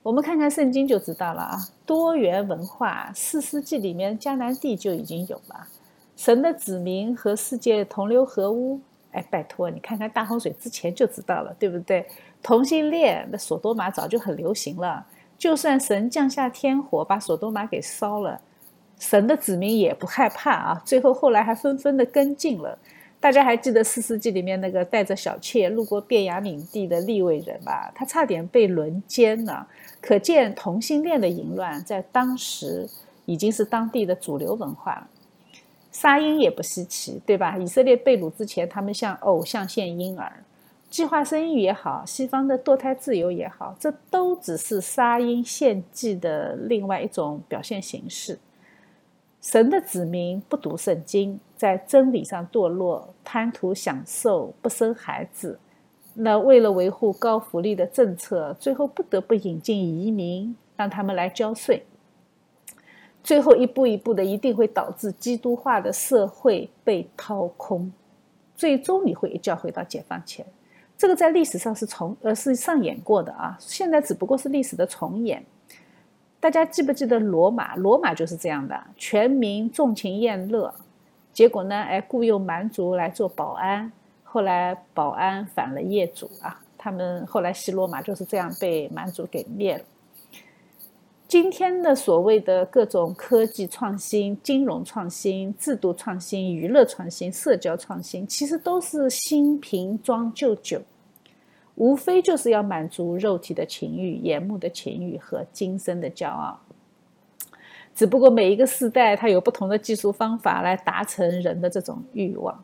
我们看看圣经就知道了啊。多元文化，四世纪里面迦南地就已经有了。神的子民和世界同流合污。哎，拜托你看看大洪水之前就知道了，对不对？同性恋，那索多玛早就很流行了。就算神降下天火把索多玛给烧了，神的子民也不害怕啊！最后后来还纷纷的跟进了。大家还记得四世纪里面那个带着小妾路过便雅领地的立位人吧？他差点被轮奸了。可见同性恋的淫乱在当时已经是当地的主流文化了。杀婴也不稀奇，对吧？以色列被掳之前，他们向偶像献婴儿。计划生育也好，西方的堕胎自由也好，这都只是杀婴献祭的另外一种表现形式。神的子民不读圣经，在真理上堕落，贪图享受，不生孩子。那为了维护高福利的政策，最后不得不引进移民，让他们来交税。最后一步一步的，一定会导致基督化的社会被掏空。最终你会一觉回到解放前。这个在历史上是重呃是上演过的啊，现在只不过是历史的重演。大家记不记得罗马？罗马就是这样的，全民纵情宴乐，结果呢，哎，雇佣蛮族来做保安，后来保安反了业主啊，他们后来西罗马就是这样被蛮族给灭了。今天的所谓的各种科技创新、金融创新、制度创新、娱乐创新、社交创新，其实都是新瓶装旧酒，无非就是要满足肉体的情欲、眼目的情欲和今生的骄傲。只不过每一个时代，它有不同的技术方法来达成人的这种欲望。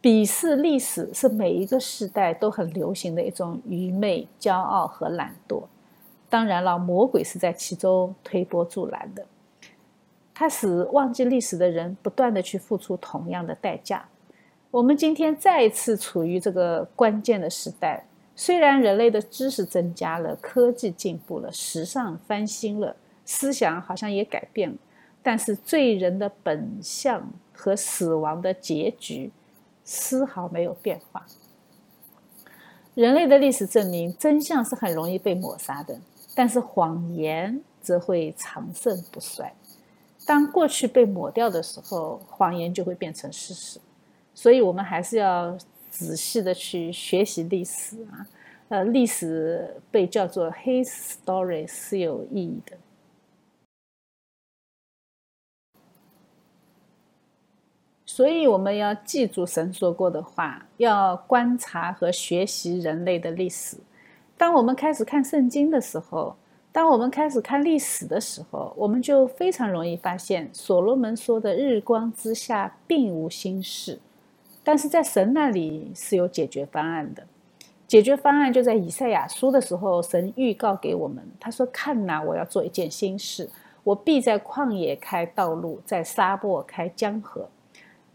鄙视历史是每一个时代都很流行的一种愚昧、骄傲和懒惰。当然了，魔鬼是在其中推波助澜的，它使忘记历史的人不断的去付出同样的代价。我们今天再一次处于这个关键的时代，虽然人类的知识增加了，科技进步了，时尚翻新了，思想好像也改变了，但是罪人的本相和死亡的结局丝毫没有变化。人类的历史证明，真相是很容易被抹杀的。但是谎言则会长盛不衰。当过去被抹掉的时候，谎言就会变成事实。所以，我们还是要仔细的去学习历史啊。呃，历史被叫做黑 story 是有意义的。所以，我们要记住神说过的话，要观察和学习人类的历史。当我们开始看圣经的时候，当我们开始看历史的时候，我们就非常容易发现，所罗门说的“日光之下并无新事”，但是在神那里是有解决方案的。解决方案就在以赛亚书的时候，神预告给我们，他说：“看哪，我要做一件新事，我必在旷野开道路，在沙漠开江河。”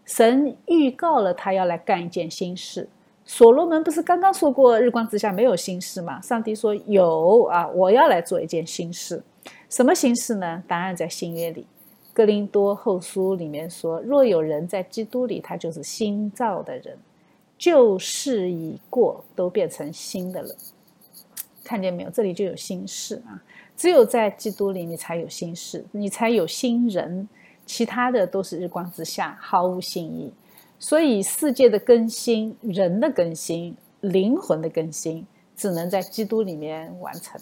神预告了他要来干一件新事。所罗门不是刚刚说过日光之下没有新事吗？上帝说有啊，我要来做一件新事。什么新事呢？答案在新约里，《哥林多后书》里面说：“若有人在基督里，他就是新造的人，旧事已过，都变成新的了。”看见没有？这里就有新事啊！只有在基督里，你才有新事，你才有新人，其他的都是日光之下，毫无新意。所以，世界的更新、人的更新、灵魂的更新，只能在基督里面完成。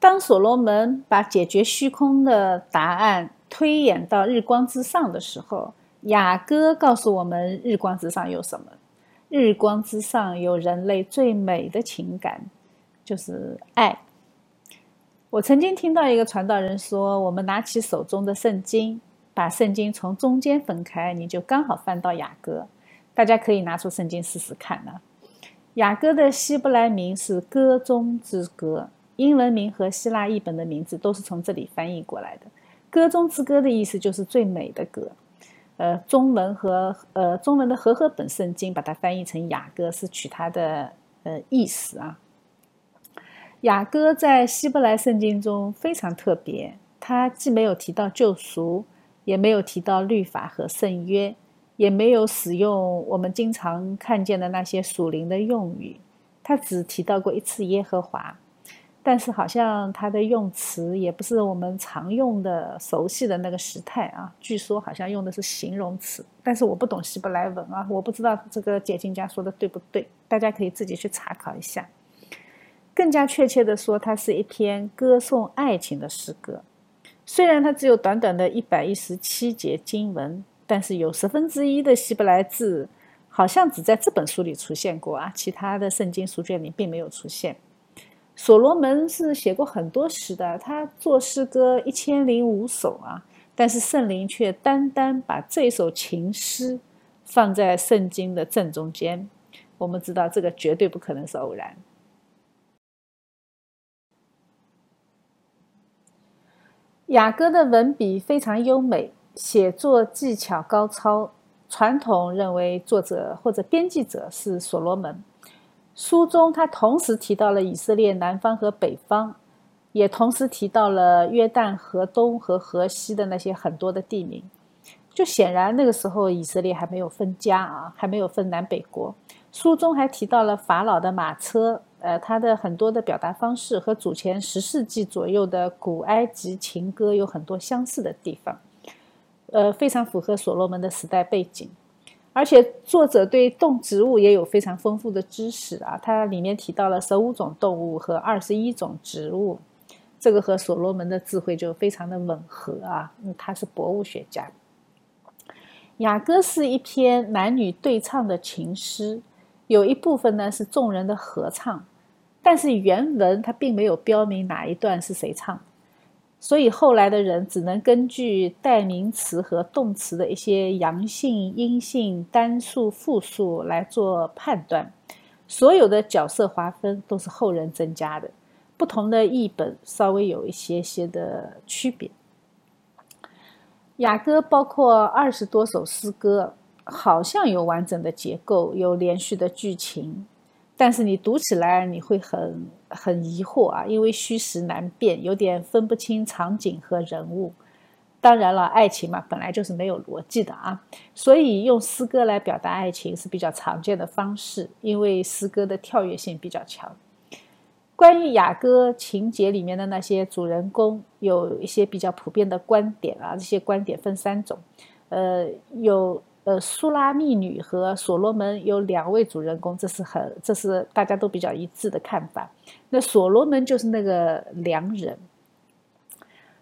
当所罗门把解决虚空的答案推演到日光之上的时候，雅歌告诉我们：日光之上有什么？日光之上有人类最美的情感，就是爱。我曾经听到一个传道人说：“我们拿起手中的圣经，把圣经从中间分开，你就刚好翻到雅歌。大家可以拿出圣经试试看呢。雅歌的希伯来名是‘歌中之歌’，英文名和希腊译本的名字都是从这里翻译过来的。‘歌中之歌’的意思就是最美的歌。呃，中文和呃中文的和合本圣经把它翻译成雅歌，是取它的呃意思啊。”雅歌在希伯来圣经中非常特别，它既没有提到救赎，也没有提到律法和圣约，也没有使用我们经常看见的那些属灵的用语，它只提到过一次耶和华。但是好像它的用词也不是我们常用的、熟悉的那个时态啊。据说好像用的是形容词，但是我不懂希伯来文啊，我不知道这个解经家说的对不对，大家可以自己去查考一下。更加确切的说，它是一篇歌颂爱情的诗歌。虽然它只有短短的一百一十七节经文，但是有十分之一的希伯来字好像只在这本书里出现过啊，其他的圣经书卷里并没有出现。所罗门是写过很多诗的，他作诗歌一千零五首啊，但是圣灵却单单把这首情诗放在圣经的正中间。我们知道这个绝对不可能是偶然。雅歌的文笔非常优美，写作技巧高超。传统认为作者或者编辑者是所罗门。书中他同时提到了以色列南方和北方，也同时提到了约旦河东和河西的那些很多的地名。就显然那个时候以色列还没有分家啊，还没有分南北国。书中还提到了法老的马车。呃，他的很多的表达方式和祖前十世纪左右的古埃及情歌有很多相似的地方，呃，非常符合所罗门的时代背景，而且作者对动植物也有非常丰富的知识啊，它里面提到了十五种动物和二十一种植物，这个和所罗门的智慧就非常的吻合啊，他是博物学家。雅歌是一篇男女对唱的情诗。有一部分呢是众人的合唱，但是原文它并没有标明哪一段是谁唱。所以后来的人只能根据代名词和动词的一些阳性、阴性、单数、复数来做判断。所有的角色划分都是后人增加的，不同的译本稍微有一些些的区别。雅歌包括二十多首诗歌，好像有完整的结构，有连续的剧情。但是你读起来你会很很疑惑啊，因为虚实难辨，有点分不清场景和人物。当然了，爱情嘛，本来就是没有逻辑的啊，所以用诗歌来表达爱情是比较常见的方式，因为诗歌的跳跃性比较强。关于雅歌情节里面的那些主人公，有一些比较普遍的观点啊，这些观点分三种，呃，有。呃，苏拉密女和所罗门有两位主人公，这是很，这是大家都比较一致的看法。那所罗门就是那个良人。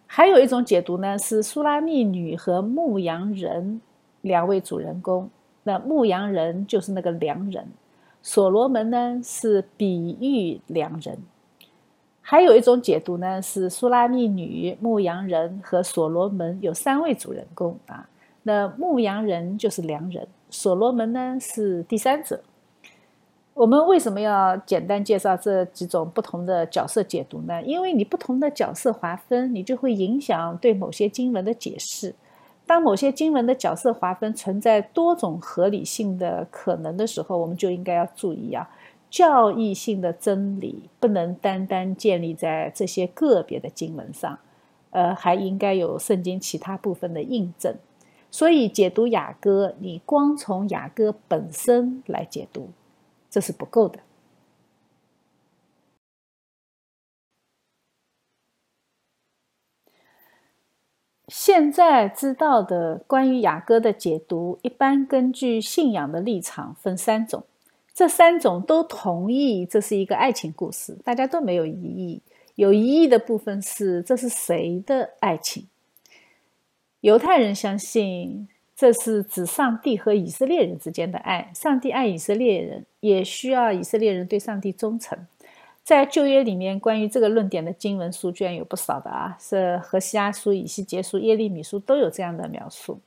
还有一种解读呢，是苏拉密女和牧羊人两位主人公，那牧羊人就是那个良人，所罗门呢是比喻良人。还有一种解读呢，是苏拉密女、牧羊人和所罗门有三位主人公啊。那牧羊人就是良人，所罗门呢是第三者。我们为什么要简单介绍这几种不同的角色解读呢？因为你不同的角色划分，你就会影响对某些经文的解释。当某些经文的角色划分存在多种合理性的可能的时候，我们就应该要注意啊，教义性的真理不能单单建立在这些个别的经文上，呃，还应该有圣经其他部分的印证。所以，解读雅歌，你光从雅歌本身来解读，这是不够的。现在知道的关于雅歌的解读，一般根据信仰的立场分三种，这三种都同意这是一个爱情故事，大家都没有异议。有异议的部分是，这是谁的爱情？犹太人相信这是指上帝和以色列人之间的爱。上帝爱以色列人，也需要以色列人对上帝忠诚。在旧约里面，关于这个论点的经文书卷有不少的啊，是何西阿书、以西结书、耶利米书都有这样的描述。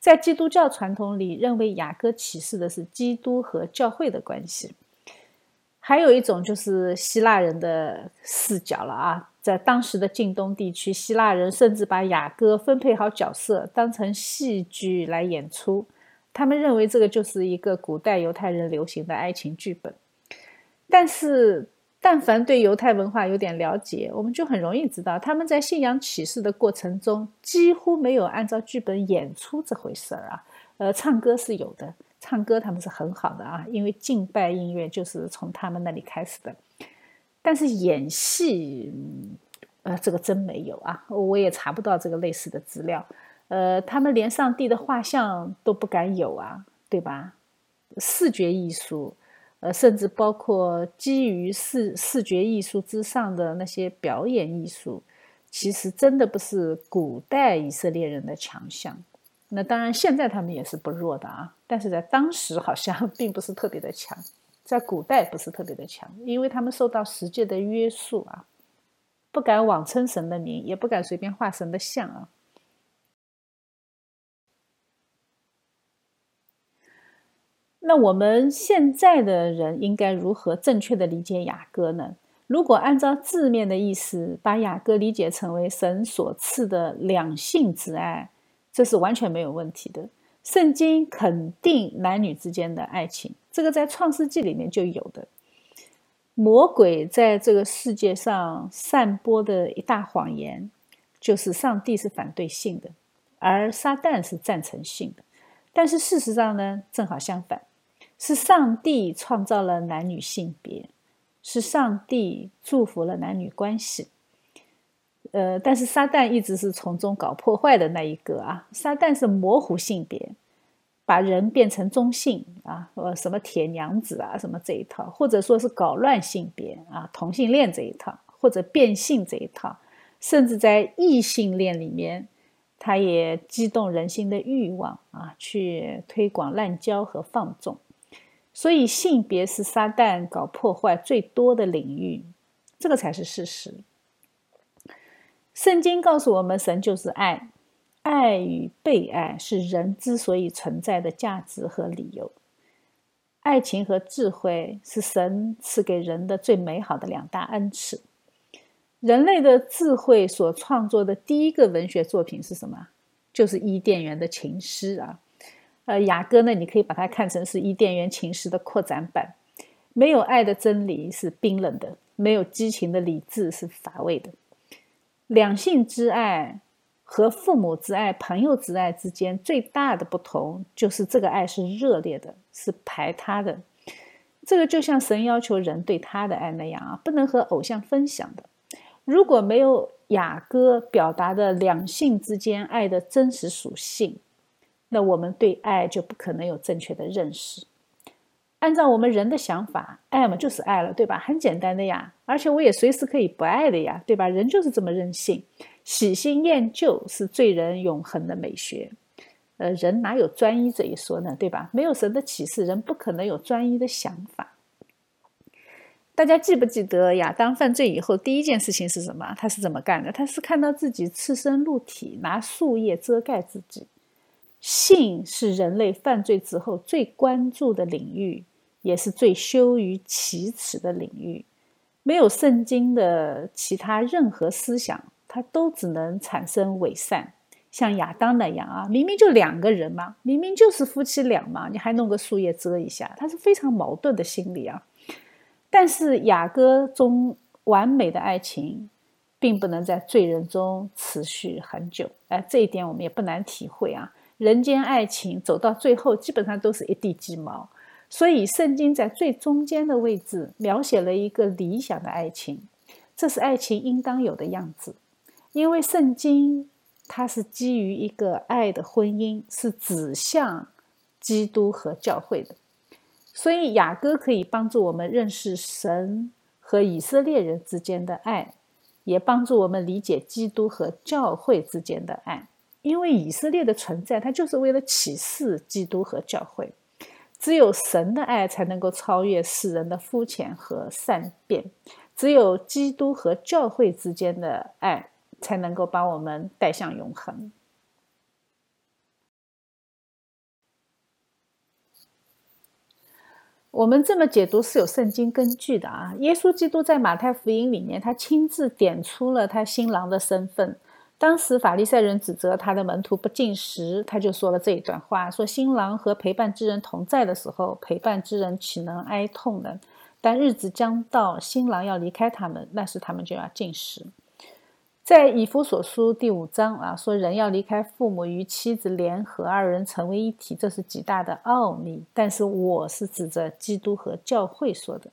在基督教传统里，认为雅各启示的是基督和教会的关系。还有一种就是希腊人的视角了啊。在当时的近东地区，希腊人甚至把雅歌分配好角色，当成戏剧来演出。他们认为这个就是一个古代犹太人流行的爱情剧本。但是，但凡对犹太文化有点了解，我们就很容易知道，他们在信仰启示的过程中几乎没有按照剧本演出这回事儿啊。呃，唱歌是有的，唱歌他们是很好的啊，因为敬拜音乐就是从他们那里开始的。但是演戏，呃，这个真没有啊，我也查不到这个类似的资料。呃，他们连上帝的画像都不敢有啊，对吧？视觉艺术，呃，甚至包括基于视视觉艺术之上的那些表演艺术，其实真的不是古代以色列人的强项。那当然，现在他们也是不弱的啊，但是在当时好像 并不是特别的强。在古代不是特别的强，因为他们受到世界的约束啊，不敢妄称神的名，也不敢随便画神的像啊。那我们现在的人应该如何正确的理解雅歌呢？如果按照字面的意思，把雅歌理解成为神所赐的两性之爱，这是完全没有问题的。圣经肯定男女之间的爱情。这个在创世纪里面就有的，魔鬼在这个世界上散播的一大谎言，就是上帝是反对性的，而撒旦是赞成性的。但是事实上呢，正好相反，是上帝创造了男女性别，是上帝祝福了男女关系。呃，但是撒旦一直是从中搞破坏的那一个啊，撒旦是模糊性别。把人变成中性啊，呃，什么铁娘子啊，什么这一套，或者说是搞乱性别啊，同性恋这一套，或者变性这一套，甚至在异性恋里面，他也激动人心的欲望啊，去推广滥交和放纵。所以，性别是撒旦搞破坏最多的领域，这个才是事实。圣经告诉我们，神就是爱，爱与被爱是人之所以存在的价值和理由。爱情和智慧是神赐给人的最美好的两大恩赐。人类的智慧所创作的第一个文学作品是什么？就是伊甸园的情诗啊。呃，雅歌呢，你可以把它看成是伊甸园情诗的扩展版。没有爱的真理是冰冷的，没有激情的理智是乏味的。两性之爱和父母之爱、朋友之爱之间最大的不同，就是这个爱是热烈的，是排他的。这个就像神要求人对他的爱那样啊，不能和偶像分享的。如果没有雅歌表达的两性之间爱的真实属性，那我们对爱就不可能有正确的认识。按照我们人的想法，爱嘛就是爱了，对吧？很简单的呀，而且我也随时可以不爱的呀，对吧？人就是这么任性，喜新厌旧是罪人永恒的美学。呃，人哪有专一这一说呢？对吧？没有神的启示，人不可能有专一的想法。大家记不记得亚当犯罪以后第一件事情是什么？他是怎么干的？他是看到自己赤身露体，拿树叶遮盖自己。性是人类犯罪之后最关注的领域。也是最羞于启齿的领域，没有圣经的其他任何思想，他都只能产生伪善。像亚当那样啊，明明就两个人嘛，明明就是夫妻俩嘛，你还弄个树叶遮一下，他是非常矛盾的心理啊。但是雅歌中完美的爱情，并不能在罪人中持续很久。哎，这一点我们也不难体会啊。人间爱情走到最后，基本上都是一地鸡毛。所以，圣经在最中间的位置描写了一个理想的爱情，这是爱情应当有的样子。因为圣经它是基于一个爱的婚姻，是指向基督和教会的。所以，雅歌可以帮助我们认识神和以色列人之间的爱，也帮助我们理解基督和教会之间的爱。因为以色列的存在，它就是为了启示基督和教会。只有神的爱才能够超越世人的肤浅和善变，只有基督和教会之间的爱才能够把我们带向永恒。我们这么解读是有圣经根据的啊！耶稣基督在马太福音里面，他亲自点出了他新郎的身份。当时法利赛人指责他的门徒不进食，他就说了这一段话：说新郎和陪伴之人同在的时候，陪伴之人岂能哀痛呢？但日子将到，新郎要离开他们，那时他们就要进食。在以弗所书第五章啊，说人要离开父母与妻子联合，二人成为一体，这是极大的奥秘。但是我是指着基督和教会说的。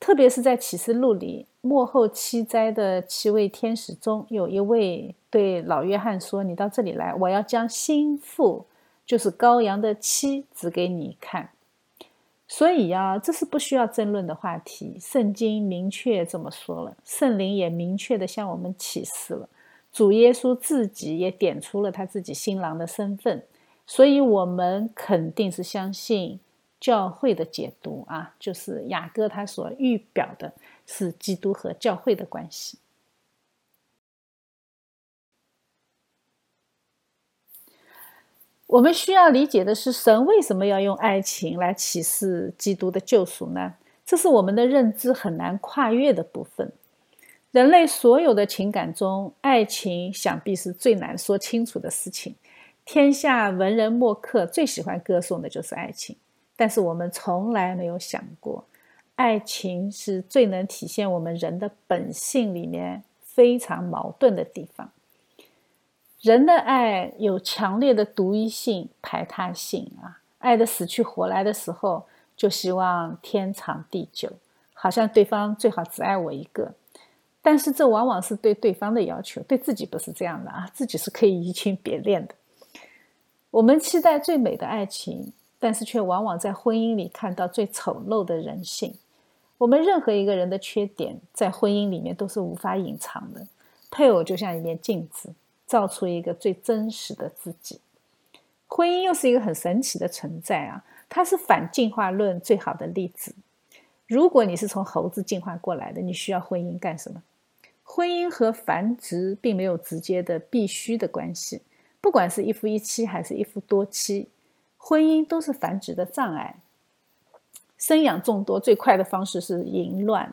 特别是在启示录里，末后七灾的七位天使中，有一位对老约翰说：“你到这里来，我要将心腹，就是羔羊的妻，指给你看。”所以呀，这是不需要争论的话题。圣经明确这么说了，圣灵也明确的向我们启示了，主耶稣自己也点出了他自己新郎的身份，所以我们肯定是相信。教会的解读啊，就是雅各他所预表的是基督和教会的关系。我们需要理解的是，神为什么要用爱情来启示基督的救赎呢？这是我们的认知很难跨越的部分。人类所有的情感中，爱情想必是最难说清楚的事情。天下文人墨客最喜欢歌颂的就是爱情。但是我们从来没有想过，爱情是最能体现我们人的本性里面非常矛盾的地方。人的爱有强烈的独一性、排他性啊，爱的死去活来的时候，就希望天长地久，好像对方最好只爱我一个。但是这往往是对对方的要求，对自己不是这样的啊，自己是可以移情别恋的。我们期待最美的爱情。但是却往往在婚姻里看到最丑陋的人性。我们任何一个人的缺点，在婚姻里面都是无法隐藏的。配偶就像一面镜子，造出一个最真实的自己。婚姻又是一个很神奇的存在啊！它是反进化论最好的例子。如果你是从猴子进化过来的，你需要婚姻干什么？婚姻和繁殖并没有直接的必须的关系。不管是一夫一妻还是一夫多妻，婚姻都是繁殖的障碍。生养众多最快的方式是淫乱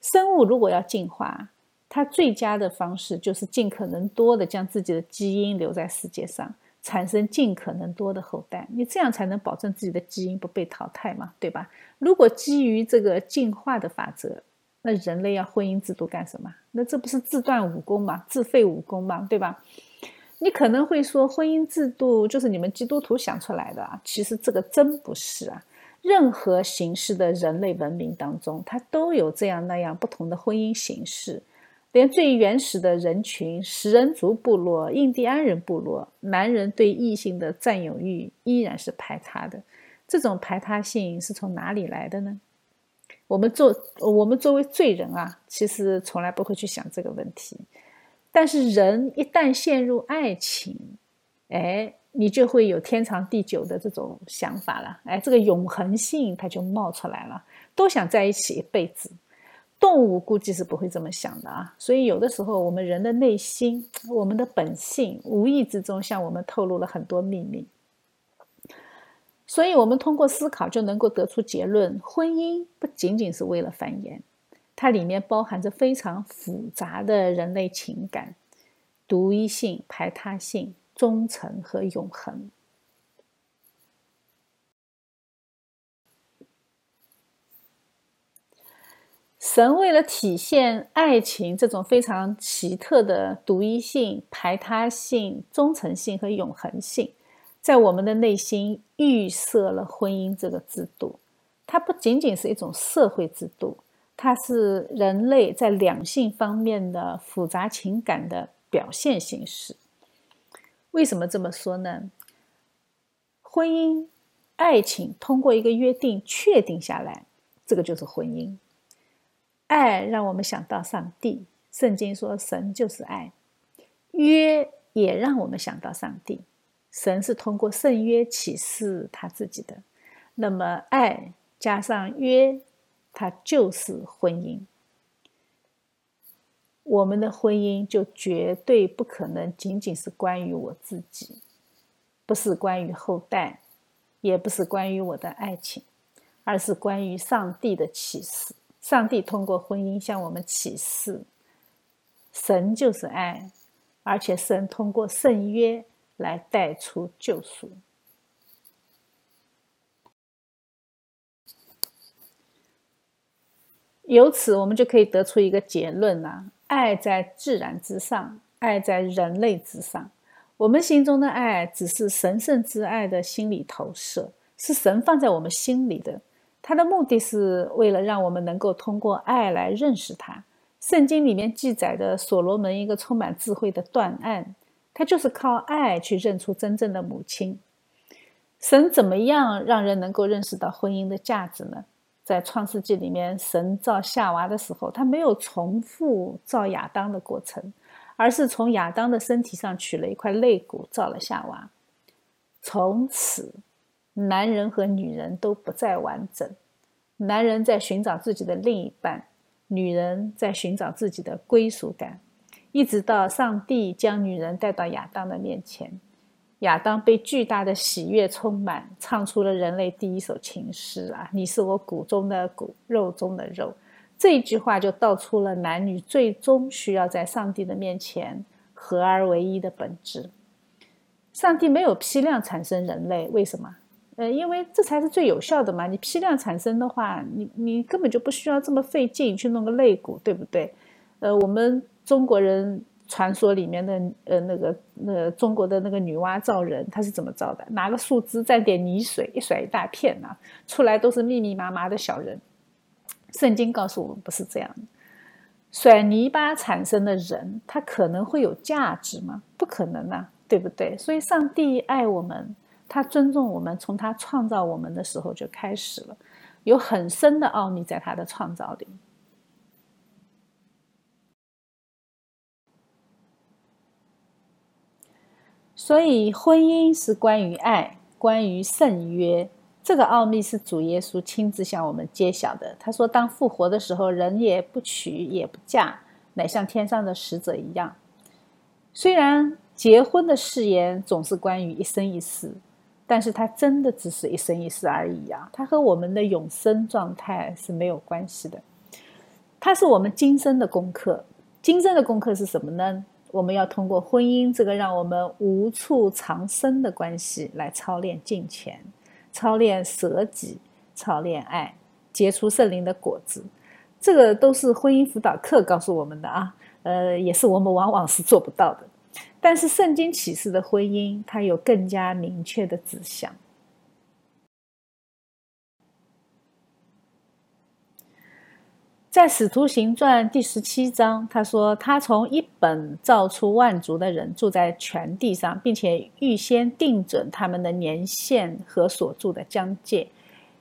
生物如果要进化，它最佳的方式就是尽可能多的将自己的基因留在世界上，产生尽可能多的后代。你这样才能保证自己的基因不被淘汰嘛，对吧？如果基于这个进化的法则，那人类要婚姻制度干什么？那这不是自断武功吗？自废武功吗？对吧？你可能会说，婚姻制度就是你们基督徒想出来的啊。其实这个真不是啊。任何形式的人类文明当中，它都有这样那样不同的婚姻形式。连最原始的人群——食人族部落、印第安人部落，男人对异性的占有欲依然是排他的。这种排他性是从哪里来的呢？我们做我们作为罪人啊，其实从来不会去想这个问题。但是人一旦陷入爱情，哎，你就会有天长地久的这种想法了。哎，这个永恒性它就冒出来了，都想在一起一辈子。动物估计是不会这么想的啊。所以有的时候，我们人的内心，我们的本性，无意之中向我们透露了很多秘密。所以，我们通过思考就能够得出结论：婚姻不仅仅是为了繁衍。它里面包含着非常复杂的人类情感、独一性、排他性、忠诚和永恒。神为了体现爱情这种非常奇特的独一性、排他性、忠诚性和永恒性，在我们的内心预设了婚姻这个制度。它不仅仅是一种社会制度。它是人类在两性方面的复杂情感的表现形式。为什么这么说呢？婚姻、爱情通过一个约定确定下来，这个就是婚姻。爱让我们想到上帝，圣经说神就是爱。约也让我们想到上帝，神是通过圣约启示他自己的。那么爱加上约。它就是婚姻，我们的婚姻就绝对不可能仅仅是关于我自己，不是关于后代，也不是关于我的爱情，而是关于上帝的启示。上帝通过婚姻向我们启示，神就是爱，而且神通过圣约来带出救赎。由此，我们就可以得出一个结论呐：爱在自然之上，爱在人类之上。我们心中的爱只是神圣之爱的心理投射，是神放在我们心里的。它的目的是为了让我们能够通过爱来认识他。圣经里面记载的所罗门一个充满智慧的断案，他就是靠爱去认出真正的母亲。神怎么样让人能够认识到婚姻的价值呢？在创世纪里面，神造夏娃的时候，他没有重复造亚当的过程，而是从亚当的身体上取了一块肋骨造了夏娃。从此，男人和女人都不再完整。男人在寻找自己的另一半，女人在寻找自己的归属感，一直到上帝将女人带到亚当的面前。亚当被巨大的喜悦充满，唱出了人类第一首情诗啊！你是我骨中的骨，肉中的肉。这一句话就道出了男女最终需要在上帝的面前合而为一的本质。上帝没有批量产生人类，为什么？呃，因为这才是最有效的嘛。你批量产生的话，你你根本就不需要这么费劲去弄个肋骨，对不对？呃，我们中国人。传说里面的呃那个那中国的那个女娲造人，她是怎么造的？拿个树枝蘸点泥水，一甩一大片呐，出来都是密密麻麻的小人。圣经告诉我们不是这样的，甩泥巴产生的人，他可能会有价值吗？不可能呐，对不对？所以上帝爱我们，他尊重我们，从他创造我们的时候就开始了，有很深的奥秘在他的创造里。所以，婚姻是关于爱，关于圣约。这个奥秘是主耶稣亲自向我们揭晓的。他说：“当复活的时候，人也不娶也不嫁，乃像天上的使者一样。虽然结婚的誓言总是关于一生一世，但是它真的只是一生一世而已啊！它和我们的永生状态是没有关系的。它是我们今生的功课。今生的功课是什么呢？我们要通过婚姻这个让我们无处藏身的关系来操练敬虔，操练舍己，操练爱，结出圣灵的果子。这个都是婚姻辅导课告诉我们的啊。呃，也是我们往往是做不到的。但是圣经启示的婚姻，它有更加明确的指向。在《使徒行传》第十七章，他说：“他从一本造出万族的人住在全地上，并且预先定准他们的年限和所住的疆界，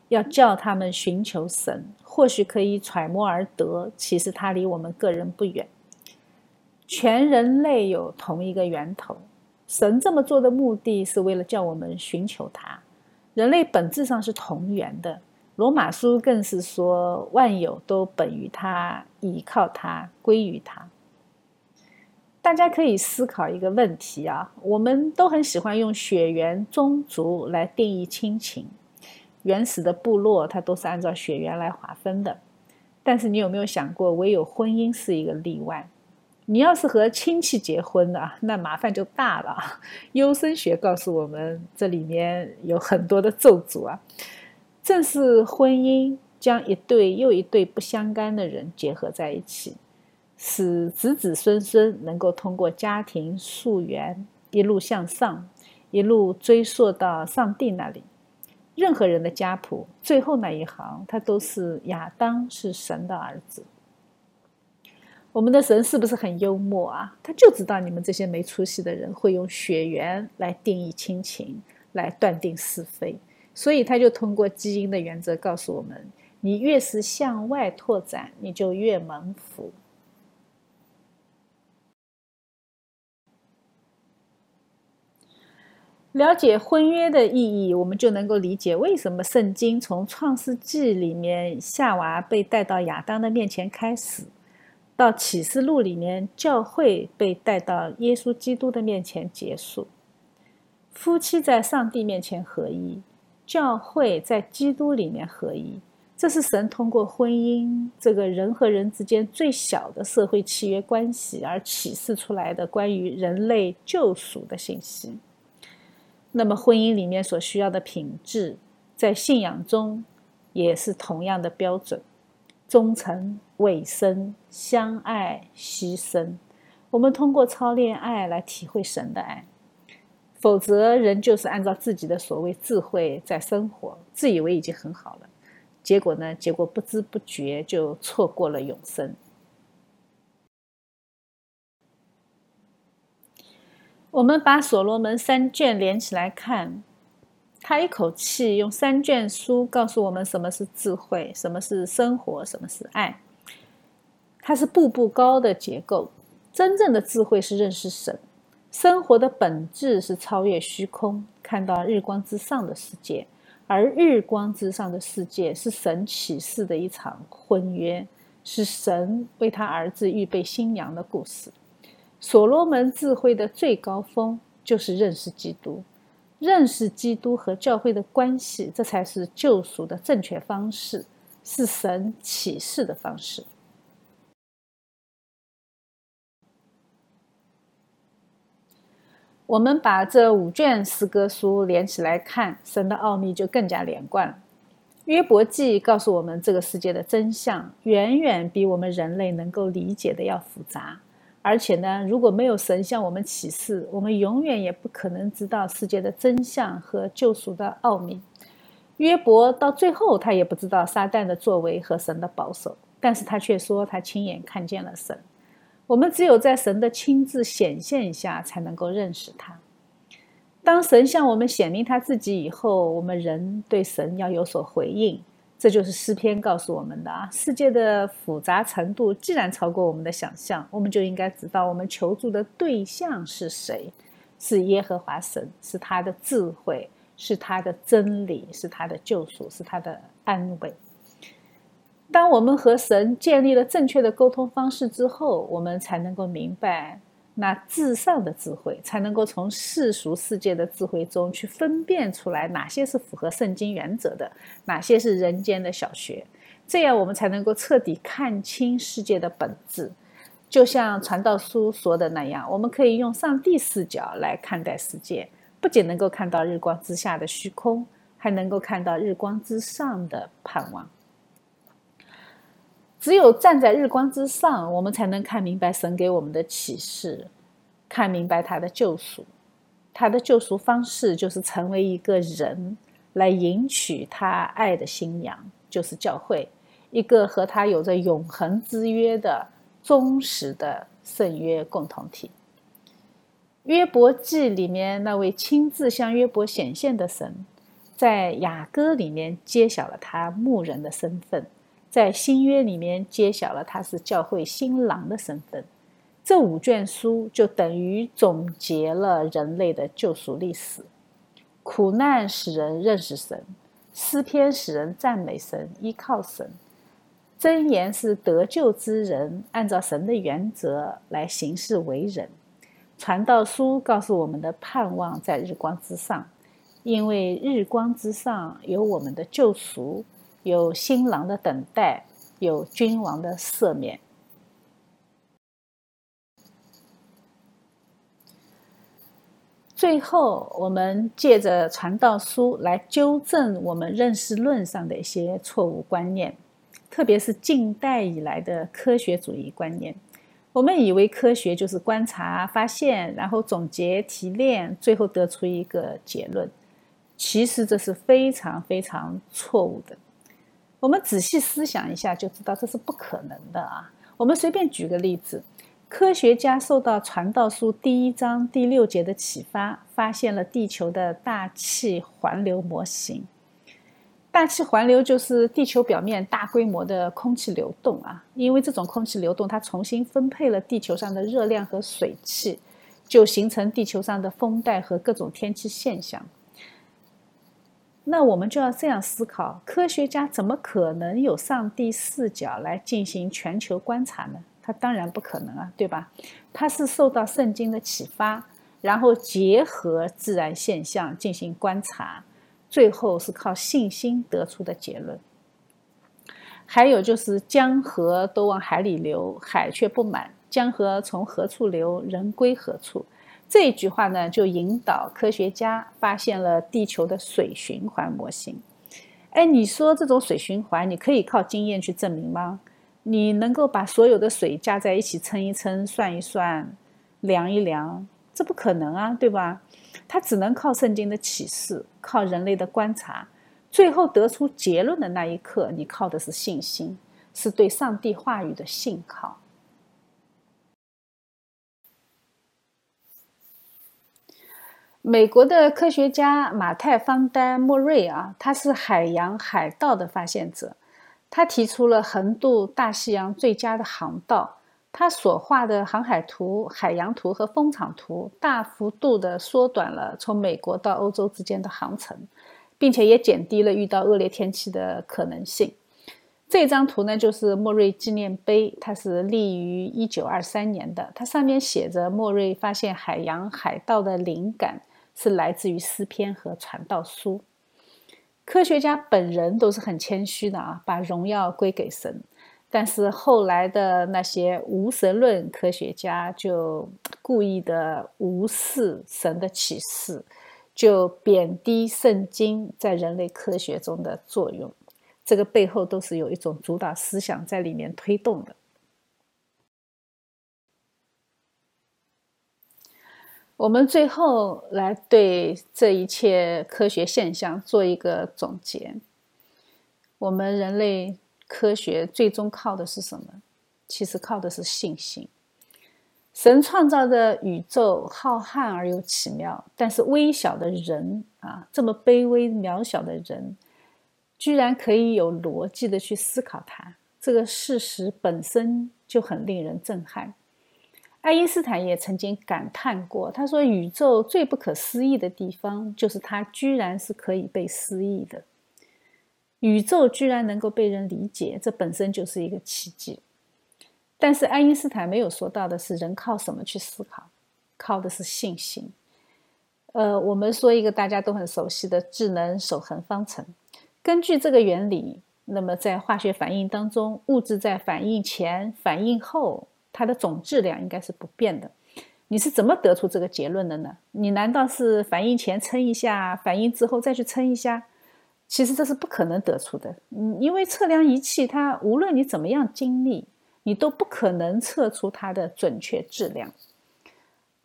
要叫他们寻求神，或许可以揣摩而得。其实他离我们个人不远，全人类有同一个源头。神这么做的目的是为了叫我们寻求他。人类本质上是同源的。”罗马书更是说，万有都本于他，倚靠他，归于他。大家可以思考一个问题啊，我们都很喜欢用血缘、宗族来定义亲情，原始的部落它都是按照血缘来划分的。但是你有没有想过，唯有婚姻是一个例外？你要是和亲戚结婚的，那麻烦就大了。优生学告诉我们，这里面有很多的咒诅啊。正是婚姻将一对又一对不相干的人结合在一起，使子子孙孙能够通过家庭溯源一路向上，一路追溯到上帝那里。任何人的家谱最后那一行，他都是亚当是神的儿子。我们的神是不是很幽默啊？他就知道你们这些没出息的人会用血缘来定义亲情，来断定是非。所以他就通过基因的原则告诉我们：你越是向外拓展，你就越蒙福。了解婚约的意义，我们就能够理解为什么圣经从创世纪里面夏娃被带到亚当的面前开始，到启示录里面教会被带到耶稣基督的面前结束。夫妻在上帝面前合一。教会在基督里面合一，这是神通过婚姻这个人和人之间最小的社会契约关系而启示出来的关于人类救赎的信息。那么，婚姻里面所需要的品质，在信仰中也是同样的标准：忠诚、委身、相爱、牺牲。我们通过操练爱来体会神的爱。否则，人就是按照自己的所谓智慧在生活，自以为已经很好了。结果呢？结果不知不觉就错过了永生。我们把所罗门三卷连起来看，他一口气用三卷书告诉我们什么是智慧，什么是生活，什么是爱。它是步步高的结构。真正的智慧是认识神。生活的本质是超越虚空，看到日光之上的世界，而日光之上的世界是神启示的一场婚约，是神为他儿子预备新娘的故事。所罗门智慧的最高峰就是认识基督，认识基督和教会的关系，这才是救赎的正确方式，是神启示的方式。我们把这五卷诗歌书连起来看，神的奥秘就更加连贯了。约伯记告诉我们，这个世界的真相远远比我们人类能够理解的要复杂。而且呢，如果没有神向我们启示，我们永远也不可能知道世界的真相和救赎的奥秘。约伯到最后，他也不知道撒旦的作为和神的保守，但是他却说他亲眼看见了神。我们只有在神的亲自显现下，才能够认识他。当神向我们显明他自己以后，我们人对神要有所回应。这就是诗篇告诉我们的啊！世界的复杂程度既然超过我们的想象，我们就应该知道我们求助的对象是谁？是耶和华神，是他的智慧，是他的真理，是他的救赎，是他的安慰。当我们和神建立了正确的沟通方式之后，我们才能够明白那至上的智慧，才能够从世俗世界的智慧中去分辨出来哪些是符合圣经原则的，哪些是人间的小学。这样，我们才能够彻底看清世界的本质。就像传道书说的那样，我们可以用上帝视角来看待世界。不仅能够看到日光之下的虚空，还能够看到日光之上的盼望。只有站在日光之上，我们才能看明白神给我们的启示，看明白他的救赎。他的救赎方式就是成为一个人，来迎娶他爱的新娘，就是教会，一个和他有着永恒之约的忠实的圣约共同体。约伯记里面那位亲自向约伯显现的神，在雅歌里面揭晓了他牧人的身份，在新约里面揭晓了他是教会新郎的身份。这五卷书就等于总结了人类的救赎历史。苦难使人认识神，诗篇使人赞美神，依靠神。箴言是得救之人按照神的原则来行事为人。传道书告诉我们的盼望在日光之上，因为日光之上有我们的救赎，有新郎的等待，有君王的赦免。最后，我们借着传道书来纠正我们认识论上的一些错误观念，特别是近代以来的科学主义观念。我们以为科学就是观察、发现，然后总结、提炼，最后得出一个结论。其实这是非常非常错误的。我们仔细思想一下，就知道这是不可能的啊！我们随便举个例子：科学家受到《传道书》第一章第六节的启发，发现了地球的大气环流模型。大气环流就是地球表面大规模的空气流动啊，因为这种空气流动，它重新分配了地球上的热量和水汽，就形成地球上的风带和各种天气现象。那我们就要这样思考：科学家怎么可能有上帝视角来进行全球观察呢？他当然不可能啊，对吧？他是受到圣经的启发，然后结合自然现象进行观察。最后是靠信心得出的结论。还有就是江河都往海里流，海却不满。江河从何处流，人归何处？这一句话呢，就引导科学家发现了地球的水循环模型。哎，你说这种水循环，你可以靠经验去证明吗？你能够把所有的水加在一起称一称、算一算、量一量？这不可能啊，对吧？他只能靠圣经的启示，靠人类的观察，最后得出结论的那一刻，你靠的是信心，是对上帝话语的信靠。美国的科学家马泰·方丹·莫瑞啊，他是海洋海盗的发现者，他提出了横渡大西洋最佳的航道。他所画的航海图、海洋图和风场图，大幅度地缩短了从美国到欧洲之间的航程，并且也减低了遇到恶劣天气的可能性。这张图呢，就是莫瑞纪念碑，它是立于一九二三年的。它上面写着，莫瑞发现海洋海盗的灵感是来自于诗篇和传道书。科学家本人都是很谦虚的啊，把荣耀归给神。但是后来的那些无神论科学家就故意的无视神的启示，就贬低圣经在人类科学中的作用。这个背后都是有一种主导思想在里面推动的。我们最后来对这一切科学现象做一个总结：我们人类。科学最终靠的是什么？其实靠的是信心。神创造的宇宙浩瀚而又奇妙，但是微小的人啊，这么卑微渺小的人，居然可以有逻辑的去思考它，这个事实本身就很令人震撼。爱因斯坦也曾经感叹过，他说：“宇宙最不可思议的地方，就是它居然是可以被思议的。”宇宙居然能够被人理解，这本身就是一个奇迹。但是爱因斯坦没有说到的是，人靠什么去思考？靠的是信心。呃，我们说一个大家都很熟悉的智能守恒方程。根据这个原理，那么在化学反应当中，物质在反应前、反应后，它的总质量应该是不变的。你是怎么得出这个结论的呢？你难道是反应前称一下，反应之后再去称一下？其实这是不可能得出的。嗯，因为测量仪器它无论你怎么样精密，你都不可能测出它的准确质量。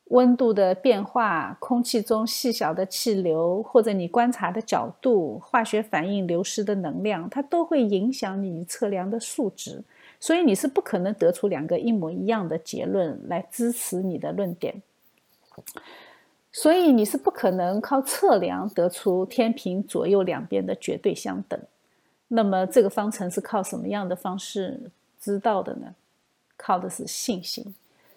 温度的变化、空气中细小的气流，或者你观察的角度、化学反应流失的能量，它都会影响你测量的数值。所以你是不可能得出两个一模一样的结论来支持你的论点。所以你是不可能靠测量得出天平左右两边的绝对相等。那么这个方程是靠什么样的方式知道的呢？靠的是信心。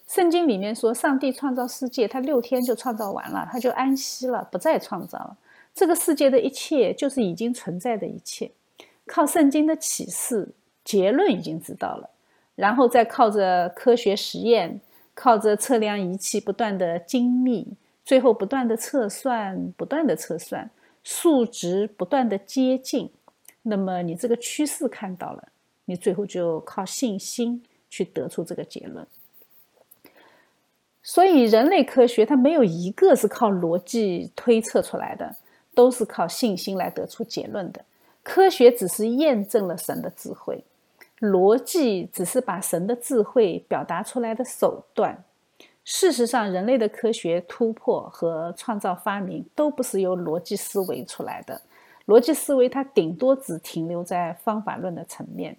圣经里面说，上帝创造世界，他六天就创造完了，他就安息了，不再创造了。这个世界的一切就是已经存在的一切，靠圣经的启示，结论已经知道了，然后再靠着科学实验，靠着测量仪器不断的精密，最后不断的测算，不断的测算，数值不断的接近，那么你这个趋势看到了，你最后就靠信心去得出这个结论。所以，人类科学它没有一个是靠逻辑推测出来的，都是靠信心来得出结论的。科学只是验证了神的智慧，逻辑只是把神的智慧表达出来的手段。事实上，人类的科学突破和创造发明都不是由逻辑思维出来的。逻辑思维它顶多只停留在方法论的层面，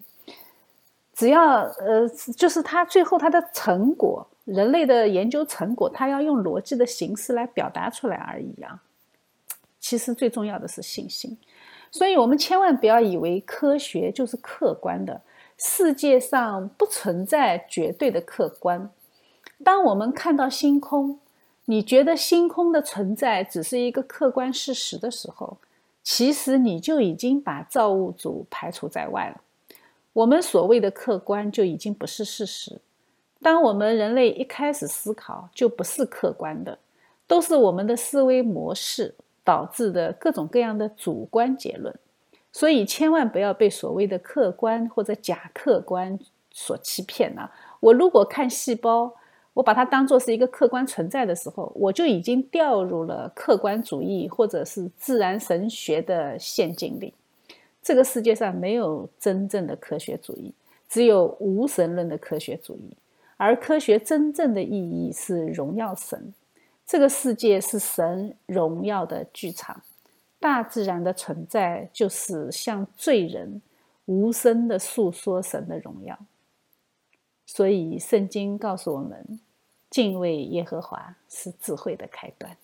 只要呃，就是它最后它的成果。人类的研究成果，它要用逻辑的形式来表达出来而已啊。其实最重要的是信心，所以我们千万不要以为科学就是客观的，世界上不存在绝对的客观。当我们看到星空，你觉得星空的存在只是一个客观事实的时候，其实你就已经把造物主排除在外了。我们所谓的客观就已经不是事实。当我们人类一开始思考，就不是客观的，都是我们的思维模式导致的各种各样的主观结论。所以千万不要被所谓的客观或者假客观所欺骗啊！我如果看细胞，我把它当做是一个客观存在的时候，我就已经掉入了客观主义或者是自然神学的陷阱里。这个世界上没有真正的科学主义，只有无神论的科学主义。而科学真正的意义是荣耀神，这个世界是神荣耀的剧场，大自然的存在就是向罪人无声的诉说神的荣耀。所以，圣经告诉我们，敬畏耶和华是智慧的开端。